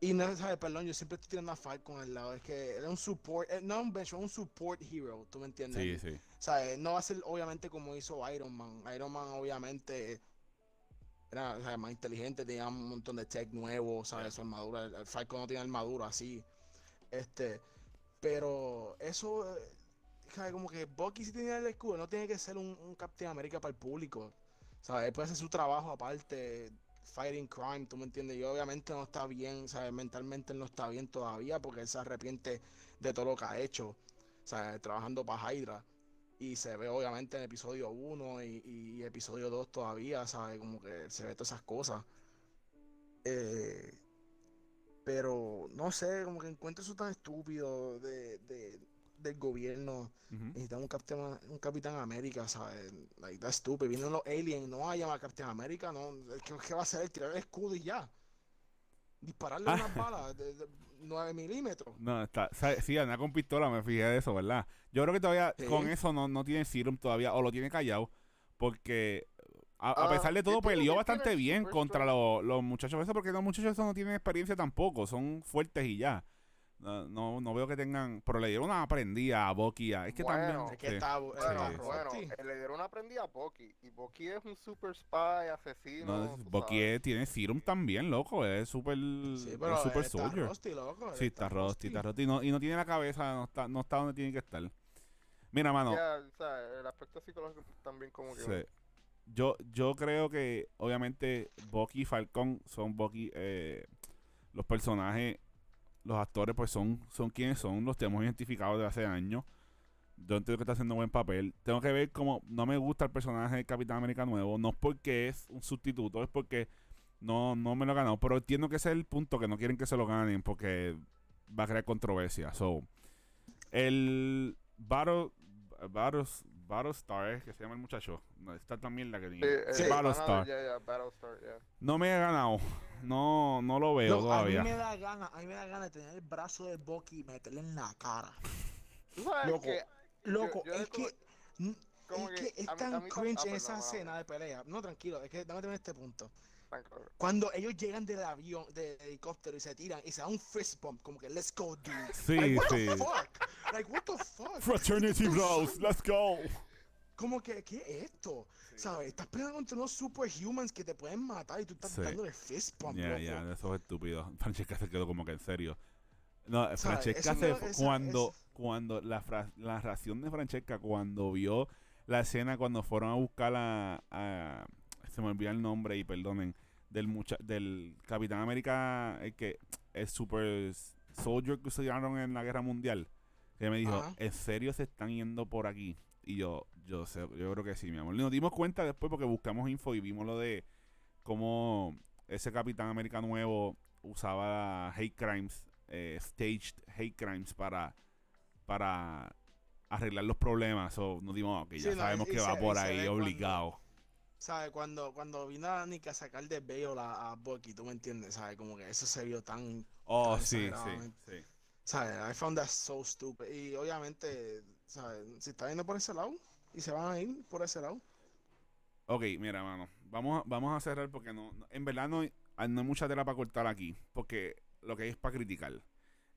y no, ¿sabes? Perdón, yo siempre estoy tirando a Falcon al lado. Es que es un support, eh, no un bench, un support hero, ¿tú me entiendes? Sí, sí. ¿Sabes? No va a ser obviamente como hizo Iron Man. Iron Man obviamente era ¿sabes? más inteligente, tenía un montón de tech nuevo, ¿sabes? Su armadura, el Falcon no tiene armadura así. Este, pero eso, eh. Como que Bucky si tiene el escudo, no tiene que ser un, un Captain América para el público. ¿Sabes? Puede hacer su trabajo aparte, fighting crime, ¿tú me entiendes? Y obviamente no está bien, ¿sabes? Mentalmente él no está bien todavía porque él se arrepiente de todo lo que ha hecho, ¿sabes? Trabajando para Hydra. Y se ve obviamente en episodio 1 y, y episodio 2 todavía, ¿sabes? Como que se ve todas esas cosas. Eh, pero no sé, como que encuentro eso tan estúpido de, de del gobierno. Ujú. Necesitan un Capitán, un Capitán América, ¿sabes? Like, that's stupid. Vienen los aliens, no va a llamar a Capitán América, no. ¿Qué, qué va a hacer? Tirar el escudo y ya. Dispararle Ah. unas balas de, de 9 milímetros. No, está, sí, anda con pistola, me fijé de eso, ¿verdad? Yo creo que todavía Sí. con eso no, no tiene serum todavía, o lo tiene callado, porque a, a Ah, pesar de todo peleó bastante bien super contra los, los muchachos esos, porque los muchachos esos no tienen experiencia tampoco, son fuertes y ya. No, no, no veo que tengan, pero le dieron una aprendida a Bucky, a- es que Bueno, también... Es que sí. está, Bueno, está sí. bueno, Rocky. eh, le dieron una prendida a Bucky. Y Bucky es un super spy, asesino. No, Bucky es- tiene serum también, loco, es súper Sí, es super está soldier. Rusty, loco. Sí, está Rusty, está Rusty. Y no, y no tiene la cabeza, no está, no está donde tiene que estar. Mira, mano, Ya, o sea, el aspecto psicológico también como que... yo, yo creo que obviamente Bucky y Falcon son Bucky, eh, los personajes, los actores pues son, son quienes son, los tenemos identificados desde hace años. Yo entiendo que está haciendo buen papel. Tengo que ver cómo no me gusta el personaje de Capitán América nuevo, no es porque es un sustituto, es porque no, no me lo he ganado, pero entiendo que ese es el punto que no quieren que se lo ganen porque va a crear controversia. So, el Battle, Battles- Battlestar, eh, que se llama el muchacho, no, está también la que Sí, tiene. eh, Sí. Battlestar. Ya, ya, Battlestar, ya. No me he ganado. No, no lo veo Loco, a mí todavía. me da gana, a mí me da gana de tener el brazo de Bucky y meterle en la cara. Loco, que... Loco, yo es como- que, como es que que es a mí- tan mí cringe en esa escena de pelea. No, tranquilo, es que dame este punto. Cuando ellos llegan del avión, del helicóptero y se tiran y se da un fist bump, como que let's go, dude. Sí, like, what sí. the fuck? Like, what the fuck? Fraternity Bros, let's go. Como que, ¿qué es esto? ¿Sabes? Estás peleando contra unos superhumans que te pueden matar y tú estás Sí. dándole fist bump, Ya, loco. ya, eso es estúpido. [laughs] Francesca se quedó como que en serio. No, ¿Sabes? Francesca se esa- cuando esa- cuando la fra- la reacción de Francesca cuando vio la escena cuando fueron a buscar a, a- se me olvida el nombre y perdonen del mucha del Capitán América el que el super soldier que usaron en la guerra mundial que me dijo Ajá. en serio se están yendo por aquí y yo yo sé yo creo que sí mi amor. Y nos dimos cuenta después porque buscamos info y vimos lo de cómo ese Capitán América nuevo usaba hate crimes eh, staged hate crimes para para arreglar los problemas. O nos dimos ok, ya Sí, no, sabemos que se- va por ahí obligado ¿Sabes? Cuando, cuando vino a Nick a sacar de Bale a, a Bucky, tú me entiendes, ¿sabes? Como que eso se vio tan oh tan sí sí sí ¿Sabes? I found that so stupid. Y obviamente, ¿sabes? Si está yendo por ese lado y se van a ir por ese lado. Ok, mira, mano. Vamos, a- vamos a cerrar porque no, en verdad no hay mucha tela para cortar aquí. Porque lo que hay es para criticar.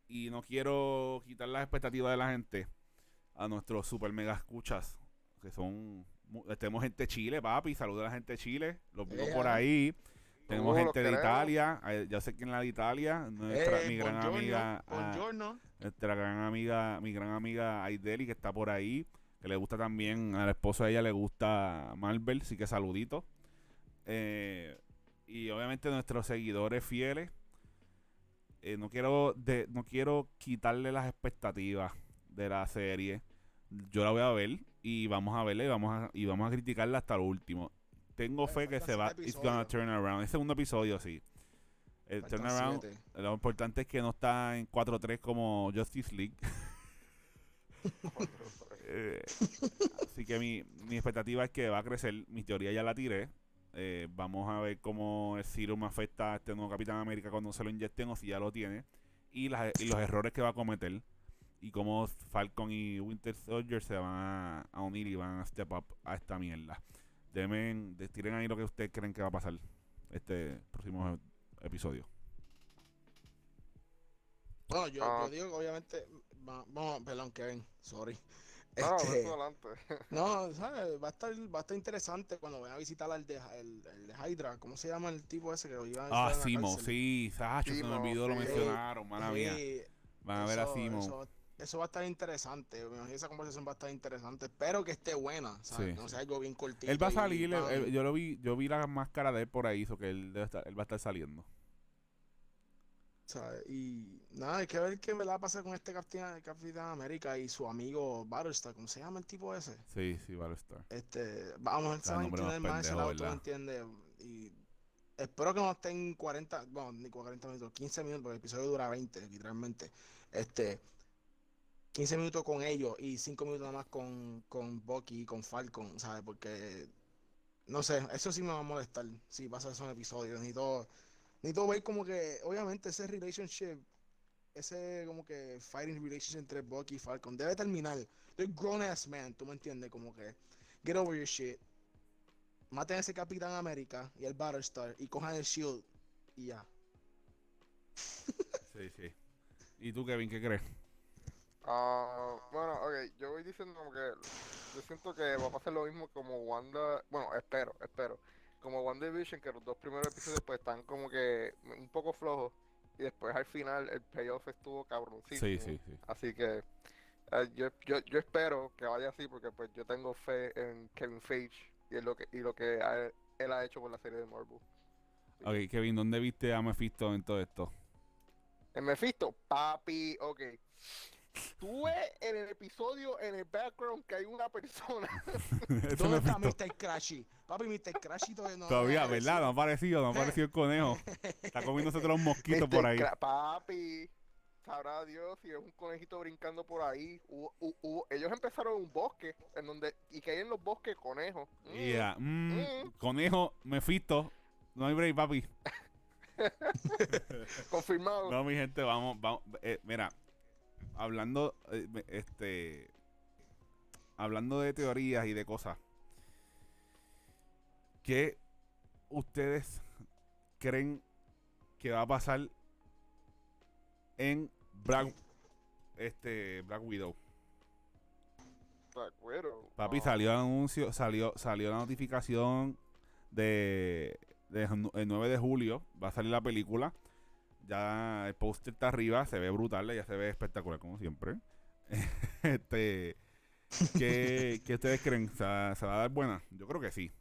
Y no quiero quitar las expectativas de la gente a nuestros super mega escuchas. Que son. Tenemos gente de Chile, papi. Saludos a la gente de Chile. Los veo por ahí. Tenemos Uh, gente de queremos. Italia. Ya sé quién es la de Italia. Nuestra, Eh, mi gran amiga. ah, nuestra gran amiga, mi gran amiga Aideli, que está por ahí, que le gusta también, a la esposa de ella le gusta Marvel, así que saludito. Eh, y obviamente nuestros seguidores fieles. eh, no quiero de, no quiero quitarle las expectativas de la serie. Yo la voy a ver y vamos a verla y vamos a, y vamos a criticarla hasta lo último. Tengo fe que se va, siete it's gonna turn around. El segundo episodio, sí. El turnaround, siete. lo importante es que no está en 4-3 como Justice League. [laughs] Eh, así que mi, mi expectativa es que va a crecer. Mi teoría ya la tiré. Eh, vamos a ver cómo el serum afecta a este nuevo Capitán América cuando se lo inyecten o si ya lo tiene. Y, las- y los errores que va a cometer. Y cómo Falcon y Winter Soldier se van a, a unir y van a step up a esta mierda. Demen, de- tiren ahí lo que ustedes creen que va a pasar este próximo episodio. Bueno, yo, Ah. yo digo que obviamente. va- Vamos, perdón, Kevin, sorry. No, Este, adelante. [laughs] no, ¿sabes? Va a estar, va a estar interesante cuando vayan a visitar al de, el, el de Hydra. ¿Cómo se llama el tipo ese que lo iba a Ah, Simo, sí, Sacho, se me olvidó, lo mencionaron, mala mía. Van a ver a Simo. Eso, eso va a estar interesante. me imagino que esa conversación va a estar interesante. Espero que esté buena. ¿sabes? Sí, no sea algo bien cortito. Él va a salir, él- pam. él- yo lo vi, yo vi la máscara de él por ahí, so que él, debe estar, él va a estar saliendo. ¿sabes? Y nada, hay que ver qué me va a pasar con este Capitán, Capitán América y su amigo Battlestar. ¿Cómo se llama el tipo ese? Sí, sí, va a estar. Este, vamos a entender más ese lado, tú me entiendes. Y espero que no estén 40, bueno, ni 40 minutos, 15 minutos, porque el episodio dura 20, literalmente. Este, 15 minutos con ellos y 5 minutos nada más con, con Bucky y con Falcon, ¿sabes? Porque, no sé, eso sí me va a molestar si pasa eso en episodios. Necesito, necesito ver como que, obviamente, ese relationship, ese como que fighting relationship entre Bucky y Falcon debe terminar. They're grown ass man, tú me entiendes, como que, get over your shit. Maten a ese Capitán América y el Battlestar y cojan el Shield y ya. Sí, sí. ¿Y tú, Kevin, qué crees? Ah, bueno, ok, yo voy diciendo como que yo siento que va a pasar lo mismo como Wanda, bueno, espero, espero, como WandaVision, que los dos primeros episodios pues están como que un poco flojos y después al final el payoff estuvo cabroncísimo. Sí, sí, sí. Así que eh, yo, yo, yo espero que vaya así porque pues yo tengo fe en Kevin Feige y en lo que, y lo que ha- él ha hecho con la serie de Marvel. Ok, Kevin, ¿dónde viste a Mephisto en todo esto? En Mephisto, papi, ok. Tú ves en el episodio, en el background, que hay una persona. [laughs] ¿Dónde está. Mr. Crashy? Papi, Mr. Crashy todavía no. Todavía, ¿verdad? No ha aparecido, no ha aparecido el conejo. Está comiéndose otros mosquitos Mr. por ahí. Cra- Papi, sabrá Dios si es un conejito brincando por ahí. Ellos empezaron en un bosque, en donde, y que hay en los bosques conejos. Mm, Yeah, mm, Mm. Conejo, Mephisto. No hay break, papi. [laughs] Confirmado. No, mi gente, vamos, vamos. eh, mira, hablando, eh, este, hablando de teorías y de cosas, ¿qué ustedes creen que va a pasar en Black, este, Black Widow? Black Widow. Papi, Ah, salió el anuncio, salió, salió la notificación de, de el 9 de julio, va a salir la película. Ya el póster está arriba, se ve brutal, ya se ve espectacular como siempre. [laughs] este, ¿qué, [laughs] qué ustedes creen? ¿Se, va- se va a dar buena? Yo creo que sí.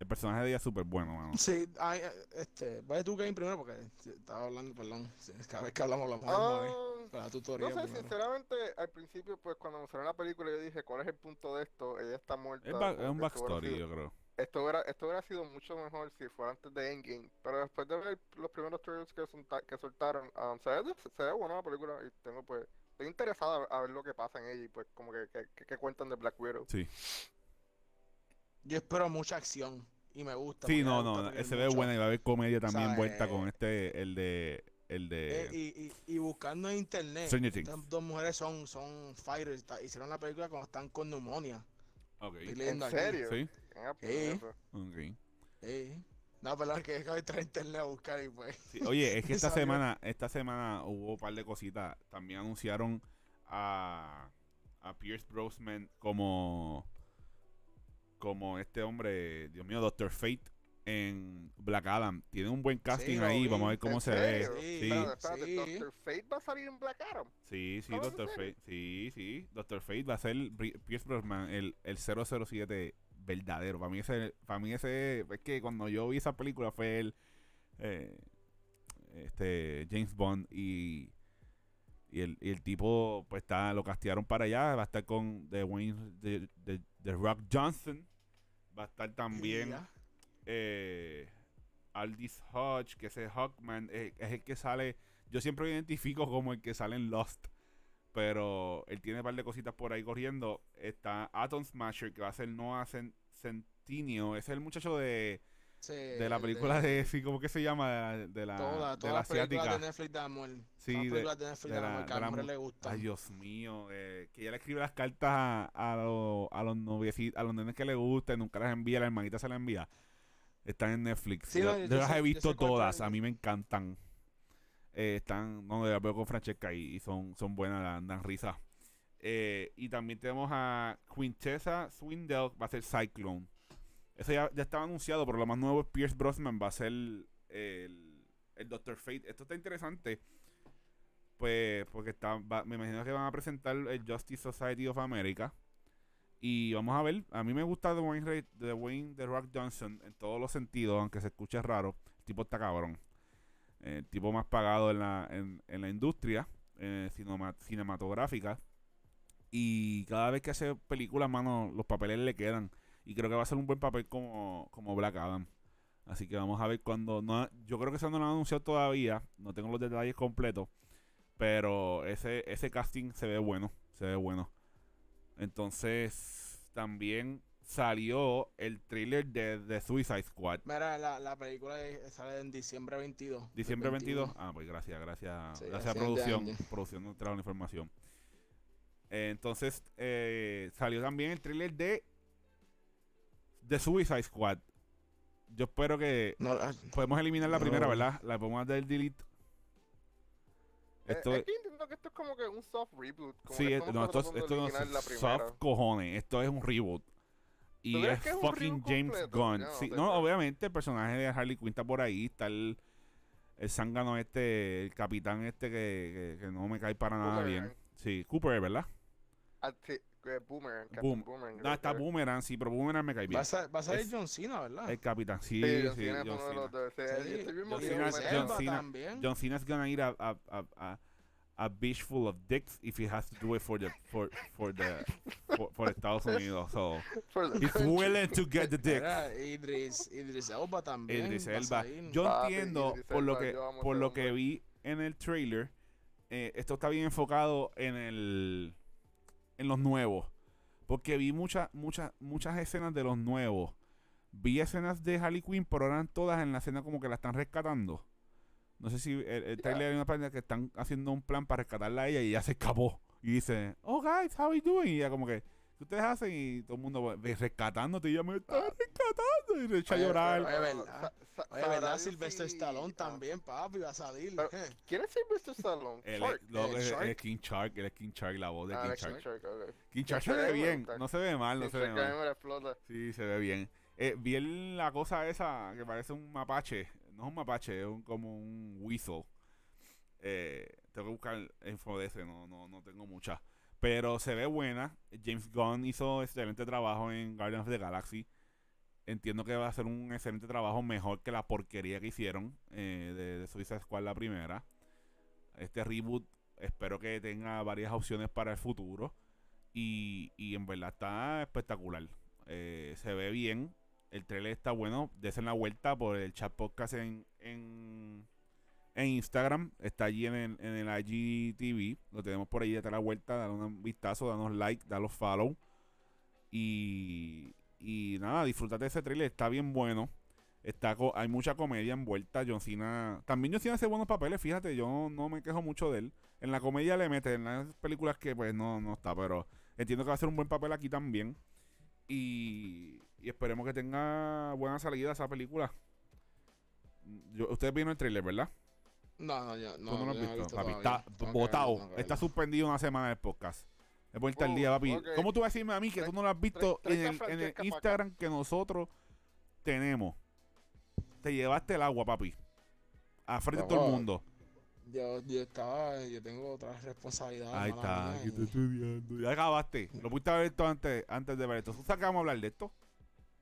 El personaje de ella es súper bueno, mano. Sí, ay, eh, este, vaya tú, Kevin, primero, porque sí, estaba hablando, perdón. Cada vez que hablamos, hablamos mismo, eh, ah, Para tu No sé, primero. sinceramente, al principio, pues cuando mostraron la película, yo dije, ¿cuál es el punto de esto? Ella está muerta. Es, es un backstory, yo creo. Esto hubiera, esto hubiera sido mucho mejor si fuera antes de Endgame. Pero después de ver los primeros trailers que, solta- que soltaron, um, se, ve, se ve buena la película y tengo pues... Estoy interesado a, ver lo que pasa en ella y pues como que, que, que- que cuentan de Black Widow. Sí, Yo espero mucha acción y me gusta. sí no, gusta no, se ve mucho. buena y va a haber comedia también sea, vuelta eh, con este, el de, el de Eh, y, y, y buscando en internet, estas dos mujeres son, son fighters. Hicieron la película cuando están con neumonía. Ok, Estoy ¿En serio? sí, Ah, pues. No, perdón, que acabo de internet a buscar y pues. Sí, Oye, es [laughs] que esta semana, esta semana hubo un par de cositas. También anunciaron a, a Pierce Brosnan como como este hombre, Dios mío, Doctor Fate en Black Adam. Tiene un buen casting ahí, vi. vamos a ver cómo ¿En se serio? ve. Sí, Sí, espérate. ¿Doctor Fate va a salir en Black Adam? sí, sí, ¿Hablas en Doctor? Fate. Sí, sí, Doctor Fate va a ser Pierce Brosnan, el, el 007 verdadero. Para mí ese, para mí ese, es que cuando yo vi esa película fue el eh, este James Bond y y el, y el tipo pues está lo castearon para allá. Va a estar con The Wayne de, de, de Rock Johnson. Va a estar también eh, Aldis Hodge que ese Hawkman eh, es el que sale yo siempre lo identifico como el que sale en Lost pero él tiene un par de cositas por ahí corriendo está Atom Smasher que va a ser Noah Cen- Centineo ese es el muchacho de, Sí, de la el película de, sí cómo que se llama de la Todas, de todas la las películas asiática de Netflix de amor. Sí, de- películas de Netflix de de, la- amor que de a mu- les gustan. Ay, Dios mío, eh, que ella le escribe las cartas a, a, los- a los noviecitos, a los nenes que le gustan, nunca las envía, la hermanita se las envía. Están en Netflix. Sí, yo, yo yo las he visto todas, a mí me encantan. Eh, están, no, las veo con Francesca y, son, son buenas, dan risa. Eh, y también tenemos a Quintessa Swindell, va a ser Cyclone. Eso ya, ya estaba anunciado, pero lo más nuevo es Pierce Brosnan, va a ser el, el Doctor Fate. Esto está interesante. Pues, porque está, me imagino que van a presentar el Justice Society of America. Y vamos a ver, a mí me gusta Dwayne, Re- Dwayne The Rock Johnson en todos los sentidos, aunque se escuche raro. El tipo está cabrón. El tipo más pagado en la, en, en la industria eh, cinema- cinematográfica. Y cada vez que hace películas, mano, los papeles le quedan. Y creo que va a ser un buen papel como, como Black Adam. Así que vamos a ver cuando no, yo creo que eso no lo han anunciado todavía, no tengo los detalles completos, Pero ese, ese casting se ve bueno, se ve bueno. Entonces, también salió el thriller de, de Suicide Squad. Mira, la, la película sale en diciembre 22. del Diciembre 22. 21. Ah, pues gracias, gracias. Sí, gracias a producción. Producción nos trajo la información. Eh, entonces, eh, salió también el thriller de de Suicide Squad. Yo espero que No, ah, podemos eliminar la No. primera, ¿verdad? La podemos dar delete. Eh, Esto es que entiendo que esto es como que un soft reboot. Como Sí, es- no, esto, esto no es soft cojones. Esto es un reboot. ¿Tú Y es que es fucking James completo? Gunn. No Sí, no, obviamente el personaje de Harley Quinn está por ahí. Está el, el zángano este, el capitán este que, que- que no me cae para nada bien. Sí, Cooper, ¿verdad? Ah, sí, que Boomerang. Captain Boom. Boomerang, No, está que- Boomerang, sí, pero Boomerang me cae va, bien. a sa- va a salir Es- John Cena, ¿verdad? El capitán, sí, Sí, John Cena es John uno de los Cena. John Cena- John Cena- Cena's gonna ir a, a, a, a, a beach full of dicks if he has to do it for the for for the for, for Estados Unidos. So For the he's country. willing to get the dick. Idris, Idris Elba también. Idris Elba. Yo Papi, entiendo Idris por lo Elba, que yo amo por lo que vi en el trailer, eh, esto está bien enfocado en el en los nuevos, porque vi muchas muchas muchas escenas de los nuevos. Vi escenas de Harley Quinn, pero eran todas en la escena como que la están rescatando. No sé si el, el trailer hay una parte que están haciendo un plan para rescatarla a ella y ya se escapó. Y dice, oh guys, how are you doing? Y ella como que, ¿qué ustedes hacen? Y todo el mundo "Ve, rescatándote y ella me está rescatando. Y le echa a llorar. Oye, ¿verdad? Oye, ¿verdad? Dios Sylvester si- Stallone ah. también, papi, va a salir. Pero- Eh. ¿Quién es Sylvester Stallone? ¿El Shark? es King Shark, es King Shark, la voz de Ah, King es Shark. Shark, ok. King Shark se ve bien, no se ve mal, no se ve Shark mal. Sí, se ve bien. Eh, vi el- la cosa esa que parece un mapache. No es un mapache, es como un whistle. Eh, tengo que buscar info de ese, no, no, no tengo mucha. Pero se ve buena. James Gunn hizo excelente trabajo en Guardians of the Galaxy. Entiendo que va a ser un excelente trabajo mejor que la porquería que hicieron eh, de, de Suicide Squad la primera. Este reboot espero que tenga varias opciones para el futuro. Y, y en verdad está espectacular. Eh, se ve bien. El trailer está bueno. Desen la vuelta por el chat podcast en, en, en Instagram. Está allí en el, en el IGTV. Lo tenemos por ahí. Date la vuelta. Dale un vistazo. Danos like. Danos follow. Y, y nada, disfrútate de ese trailer. Está bien bueno. Está hay mucha comedia envuelta. John Cena. También John Cena hace buenos papeles. Fíjate, yo no me quejo mucho de él. En la comedia le mete. En las películas que pues no, no está. Pero entiendo que va a hacer un buen papel aquí también. Y, y esperemos que tenga buena salida esa película. Yo- ustedes vieron el trailer, ¿verdad? No, no, yo no. Tú no lo has visto, visto papi. Está botado. Está suspendido una semana del podcast. Es vuelta al Oh, día, papi. ¿Cómo tú vas a decirme a mí que tú no lo has visto en, el, en el Instagram que nosotros tenemos? Te llevaste el agua, papi. A frente de todo el mundo. Yo, yo estaba, yo tengo otras responsabilidades. Ahí está. aquí estoy estudiando. Ya acabaste. Lo pudiste haber visto antes, antes de ver esto. ¿Tú sabes que vamos a hablar de esto?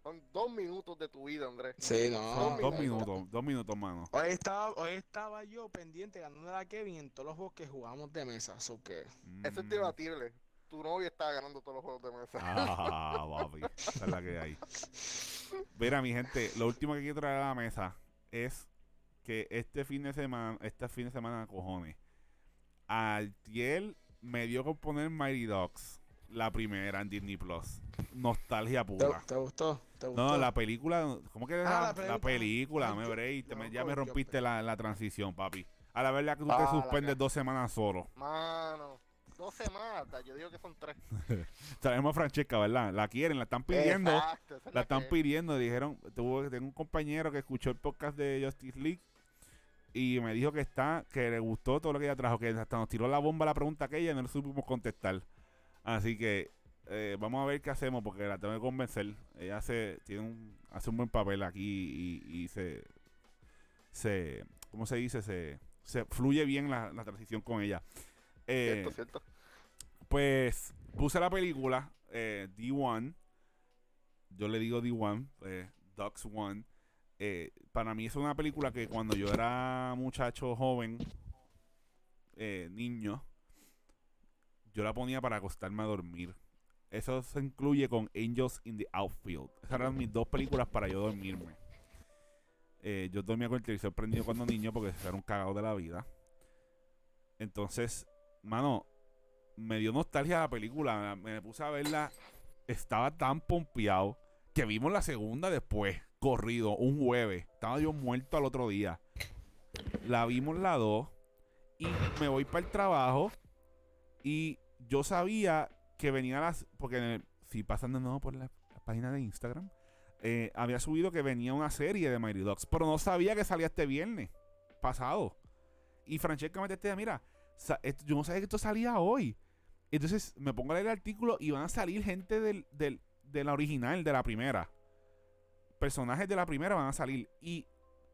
Son dos minutos de tu vida, Andrés. Sí, no. Son dos minutos. minutos. Dos minutos, mano. Hoy estaba, hoy estaba yo pendiente ganando a Kevin en todos los juegos que jugamos de mesa. So que, Eso es Mm. debatible. Tu novia está ganando todos los juegos de mesa. Ah, [laughs] papi. Esa es la que hay. Mira, mi gente, lo último que quiero traer a la mesa es que este fin de semana, este fin de semana, cojones, Altiel me dio con poner Mighty Dogs, la primera en Disney Plus. Nostalgia ¿te, pura. te gustó? ¿Te gustó? No, la película, ¿cómo que Ah, la, la la película. Ah, me break, ya no, me rompiste la, la transición, papi. A la verdad que tú Ah, te la suspendes dos semanas solo. Mano, dos semanas. Yo digo que son tres. [laughs] Traemos a Francesca, ¿verdad? La quieren, la están pidiendo. Exacto, esa es La están pidiendo, dijeron, tuve, tengo un compañero que escuchó el podcast de Justice League y me dijo que está, que le gustó todo lo que ella trajo, que hasta nos tiró la bomba la pregunta aquella y no le supimos contestar. Así que eh, vamos a ver qué hacemos porque la tengo que convencer. Ella hace, tiene un, hace un buen papel aquí y, y se, se, ¿cómo se dice? Se, se fluye bien la, la transición con ella. Eh, Cierto, cierto. pues puse la película eh, D1. Yo le digo D1, eh, Ducks One. Eh, para mí es una película que cuando yo era muchacho joven, eh, niño, yo la ponía para acostarme a dormir. Eso se incluye con Angels in the Outfield. Esas eran mis dos películas para yo dormirme. Eh, yo dormía con el televisor prendido cuando niño porque era un cagado de la vida. Entonces, mano, me dio nostalgia la película. Me puse a verla. Estaba tan pompeado que vimos la segunda después, corrido, un jueves. Estaba yo muerto al otro día. La vimos la dos. Y me voy para el trabajo. Y yo sabía que venía las. Porque si pasan de nuevo por la, página de Instagram, eh, había subido que venía una serie de Mighty Ducks. Pero no sabía que salía este viernes pasado. Y Francesca me decía, mira, yo no sabía que esto salía hoy. Entonces me pongo a leer el artículo y van a salir gente del, del- de la original, de la primera. Personajes de la primera van a salir. Y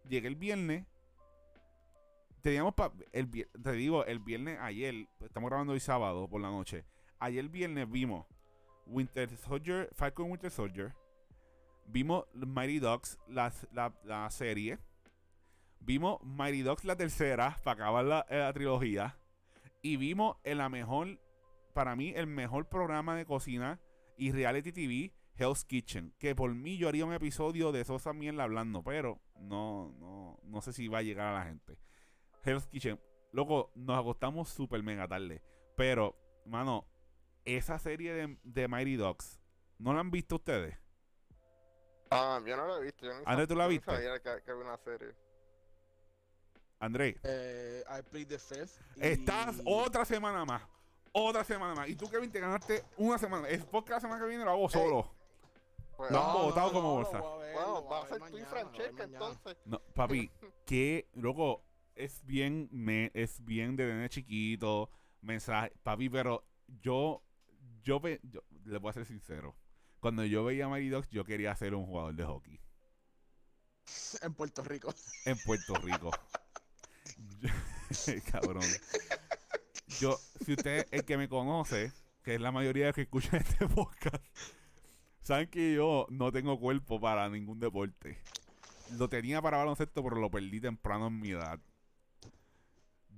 llegué el viernes. Teníamos el, te digo, el viernes ayer, estamos grabando hoy sábado por la noche. Ayer viernes vimos Winter Soldier, Falcon Winter Soldier. Vimos Mighty Ducks, la, la, la serie. Vimos Mighty Ducks la tercera, para acabar la, eh, la trilogía. Y vimos en la mejor, para mí, el mejor programa de cocina y reality TV, Hell's Kitchen. Que por mí yo haría un episodio de Sosa Miel hablando, pero no, no, no sé si va a llegar a la gente. Hell's Kitchen. Loco, nos acostamos súper mega tarde. Pero, mano, esa serie de, de Mighty Ducks, ¿no la han visto ustedes? Ah, yo no lo he visto. Yo André, sab- ¿tú la ni viste? sabía que, que había una serie. André, Eh, I played the fifth. y- estás otra semana más. Otra semana más. Y tú, Kevin, te ganaste una semana. Es porque la semana que viene lo hago solo. Pues, No, botado como lo bolsa. a ver, bueno, va a ver ser tú y a Francesca entonces. No, papi, [laughs] que, loco, es bien, me, es bien de nene chiquito, mensaje, papi, pero yo, yo, ve- yo, le voy a ser sincero. Cuando yo veía a Ducks, yo quería ser un jugador de hockey [laughs] En Puerto Rico. en Puerto Rico. Yo- [laughs] cabrón. Yo, si usted, el que me conoce, que es la mayoría de los que escuchan [laughs] este podcast, saben que yo no tengo cuerpo para ningún deporte. Lo tenía para baloncesto, pero lo perdí temprano en mi edad.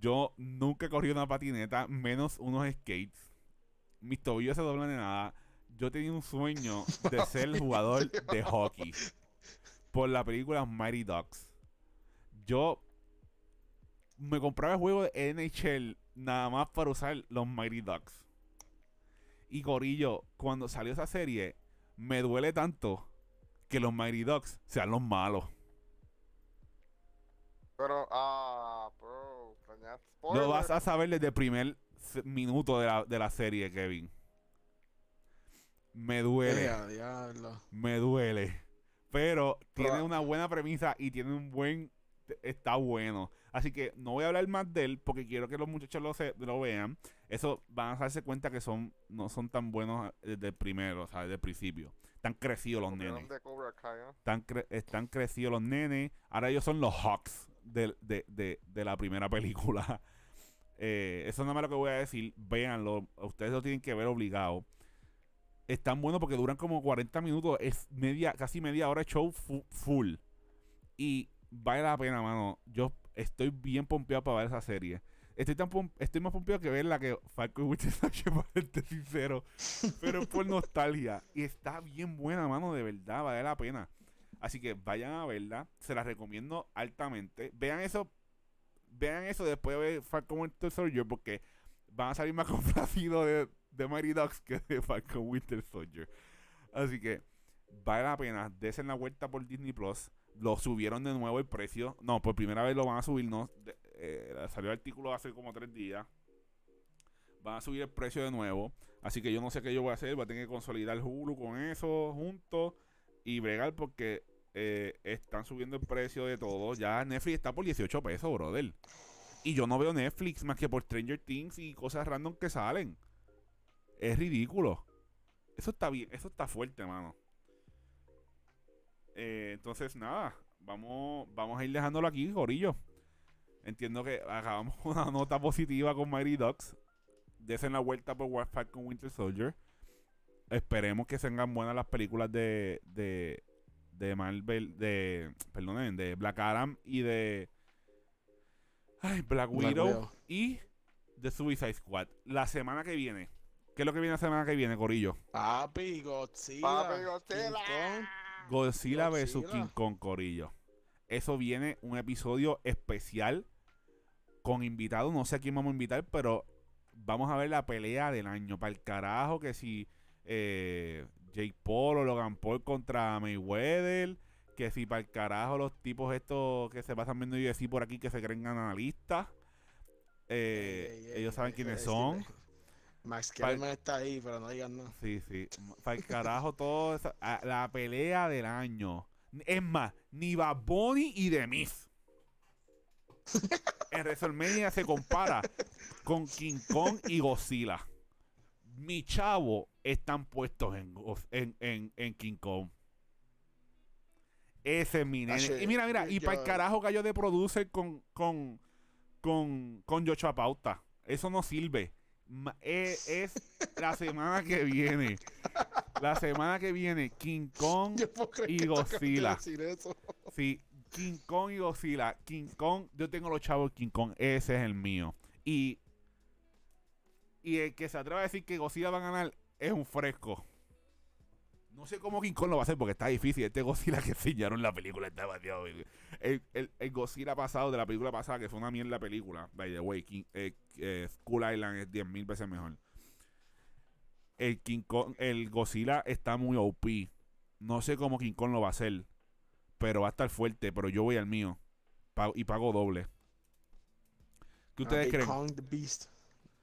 Yo nunca corrí una patineta, menos unos skates. Mis tobillos se doblan de nada. Yo tenía un sueño de [laughs] ser jugador de hockey por la película Mighty Ducks. Yo me compraba el juego de NHL nada más para usar los Mighty Ducks. Y Corillo, cuando salió esa serie, me duele tanto que los Mighty Ducks sean los malos. Pero, ah, bro, Lo vas a saber desde el primer minuto de la, de la serie, Kevin. Me duele. Me duele. Pero tiene Pero- una buena premisa y tiene un buen. Está bueno. Así que no voy a hablar más de él porque quiero que los muchachos lo, se- lo vean. Eso van a darse cuenta que son no son tan buenos desde el primero, o sea, desde el principio. Están crecidos los nenes. Están, cre- están crecidos los nenes. Ahora ellos son los Hawks de, de, de, de la primera película. [laughs] Eh, eso no es lo que voy a decir. Véanlo. Ustedes lo tienen que ver obligado. Están buenos porque duran como 40 minutos. Es media, casi media hora de show fu- full. Y vale la pena, mano. Yo estoy bien pompeado para ver esa serie. Estoy tan estoy más pompeado que verla que Falcon Soldier, [laughs] para serte sincero. Pero es por nostalgia. Y está bien buena, mano, de verdad, vale la pena. Así que vayan a verla. Se la recomiendo altamente. Vean eso. Vean eso después de ver Falcon Winter Soldier. Porque van a salir más [laughs] complacidos de, de Mighty Ducks que de Falcon Winter Soldier. Así que vale la pena. Desen la vuelta por Disney Plus. Lo subieron de nuevo el precio. No, por primera vez lo van a subir. No, eh, salió el artículo hace como tres días. Van a subir el precio de nuevo. Así que yo no sé qué yo voy a hacer. Voy a tener que consolidar Hulu con eso juntos. Y bregar porque eh, están subiendo el precio de todo. Ya Netflix está por 18 pesos, brother. Y yo no veo Netflix más que por Stranger Things y cosas random que salen. Es ridículo. Eso está bien, eso está fuerte, mano. Eh, entonces, nada, vamos, vamos a ir dejándolo aquí, Gorillo. Entiendo que con [laughs] una nota positiva con Mighty Ducks. Desen la vuelta por Warpack con Winter Soldier. Esperemos que sean buenas las películas de, de, de Marvel, de, perdonen, de Black Adam y de ay, Black, Black Widow, Widow. y de Suicide Squad. La semana que viene. ¿Qué es lo que viene la semana que viene, Corillo? Papi, Godzilla. Papi, Godzilla. King Kong. Godzilla vs Godzilla. King Kong, Corillo. Eso viene un episodio especial con invitados. No sé a quién vamos a invitar, pero vamos a ver la pelea del año. Para el carajo, que si eh, Jake Paul o Logan Paul contra Mayweather. Que si para el carajo los tipos estos que se pasan viendo UFC por aquí que se creen analistas. Eh, Ey, ey, ellos saben ey, quiénes son. Max Kellerman está ahí, pero no digan nada. Sí, sí. Para el carajo todo esa- a- la pelea del año. Es más, ni Bad Bunny y The Miz. [laughs] en WrestleMania se compara con King Kong y Godzilla. Mi chavo están puestos en, en, en, en King Kong. Ese es mi nene. Y mira, mira, y para el carajo cayó de producer con, con, con, con Joshua Pauta. Eso no sirve. Ma- Es, es [laughs] la semana que viene. La semana que viene, King Kong. Y Godzilla. Sí, King Kong y Godzilla. King Kong, yo tengo los chavos de King Kong. Ese es el mío. Y, y el que se atreva a decir que Godzilla va a ganar es un fresco. No sé cómo King Kong lo va a hacer porque está difícil. Este Godzilla que enseñaron en la película está demasiado. El, el, el Godzilla pasado de la película pasada, que fue una mierda película, by the way, King, eh, eh, Skull Island es 10.000 veces mejor. El King Kong, el Godzilla está muy OP. No sé cómo King Kong lo va a hacer, pero va a estar fuerte. Pero yo voy al mío pago- y pago doble. ¿Qué ustedes Ah, King creen? Kong the Beast.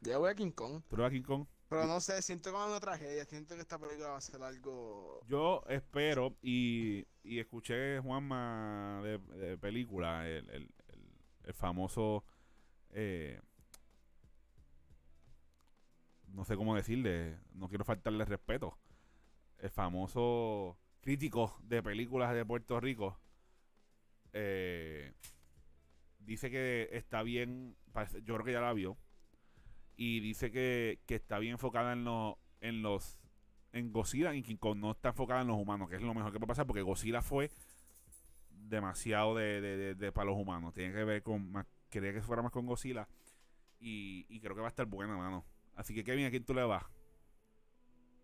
Yo voy a King Kong. ¿Tú a King Kong? Pero no sé, siento como una tragedia. Siento que esta película va a ser algo. Yo espero y, y escuché Juanma de, de película, el, el- el- el famoso, eh, no sé cómo decirle, no quiero faltarle respeto, el famoso crítico de películas de Puerto Rico, eh, dice que está bien, yo creo que ya la vio, y dice que, que está bien enfocada en, los en los en Godzilla y King Kong no está enfocada en los humanos, que es lo mejor que puede pasar, porque Godzilla fue demasiado de, de- de- de para los humanos. Tiene que ver con más, quería que fuera más con Godzilla. Y, y creo que va a estar buena, mano. Así que Kevin, ¿a quién tú le vas?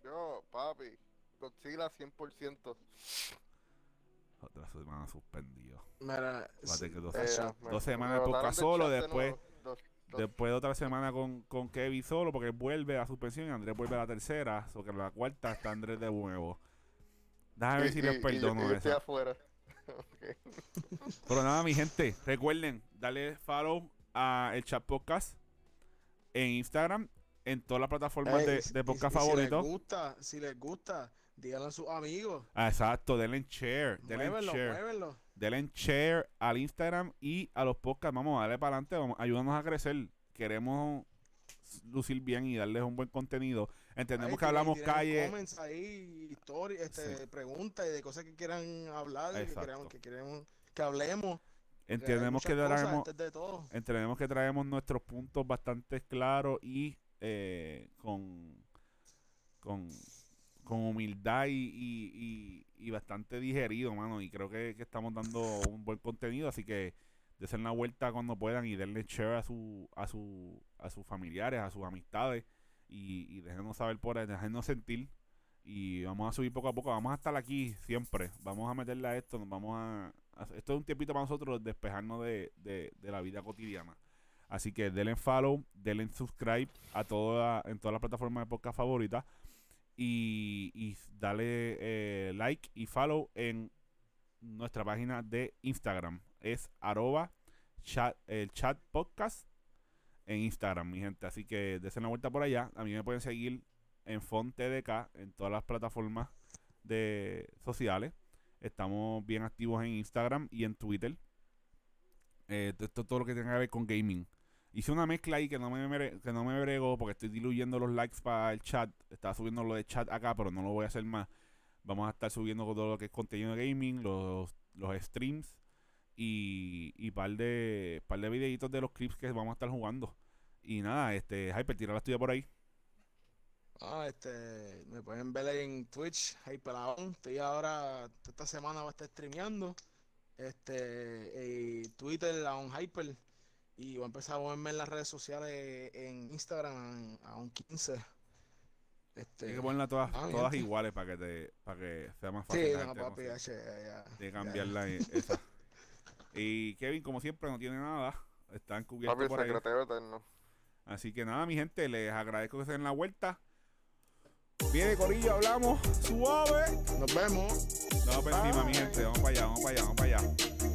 Yo, papi, Godzilla 100%. Otra semana suspendido. Mira, Va a tener que dos, Eh, me- dos me semanas podcast del solo, después, nuevo. Dos- después de otra semana con, con Kevin solo, porque vuelve a suspensión y Andrés vuelve a la tercera, o que en la cuarta está Andrés de nuevo. Déjame ver si les perdono estoy afuera. [laughs] Pero nada, mi gente, recuerden, darle follow a el chat podcast en Instagram, en todas las plataformas Ey, de, de y- podcast y favoritos. Si les gusta, si les gusta, díganlo a sus amigos. Ah, exacto, denle en share, denle Muévenlo, share, muévenlo. Denle en share al Instagram y a los podcasts. Vamos a darle para adelante, vamos, ayúdanos a crecer. Queremos lucir bien y darles un buen contenido. Entendemos Ahí que hablamos calle. comments ahí, historias, este, Sí. preguntas y de cosas que quieran hablar, que queremos, que queremos que hablemos. Entendemos que traemos, antes de todo. entendemos que traemos nuestros puntos bastante claros y eh, con, con, con humildad y, y, y- bastante digerido, mano. Y creo que, que estamos dando un buen contenido, así que desen una vuelta cuando puedan y denle share a su, a su, a sus familiares, a sus amistades y, y déjenos saber por ahí, déjenos sentir. Y vamos a subir poco a poco, vamos a estar aquí siempre, vamos a meterle a esto, nos vamos a, a- esto es un tiempito para nosotros despejarnos de, de, de la vida cotidiana. Así que denle follow, denle subscribe a toda, en todas las plataformas de podcast favoritas y, dale eh, like y follow en nuestra página de Instagram. Es arroba chat, el chat podcast en Instagram, mi gente. Así que desen la vuelta por allá. A mí me pueden seguir en FonTDK en todas las plataformas de sociales. Estamos bien activos en Instagram y en Twitter. Eh, esto es todo lo que tenga que ver con gaming. Hice una mezcla ahí que no me que no me brego porque estoy diluyendo los likes para el chat. Estaba subiendo lo de chat acá, pero no lo voy a hacer más. Vamos a estar subiendo todo lo que es contenido de gaming, los, los streams y, y par de par de videitos de los clips que vamos a estar jugando. Y nada, este Hyper, tira la tuya por ahí. Ah, este, me pueden ver en Twitch, Hyperaon. Estoy ahora, esta semana va a estar streameando. Este, y Twitter, Aon Hyper. Y voy a empezar a moverme en las redes sociales en Instagram, Aon 15. Este, Hay que ponerlas todas, ah, todas gente. iguales para que te para que sea más fácil. sí, la no, gente papi, conocer. ya, ya, ya, de ya. cambiarla [laughs] esa. Y Kevin, como siempre, no tiene nada. están cubiertos Papi, por ahí. eterno. Así que nada, mi gente, les agradezco que se den la vuelta. Viene Corillo, hablamos. Suave. Nos vemos. Vamos para encima, mi gente. Vamos para allá, vamos para allá, vamos para allá.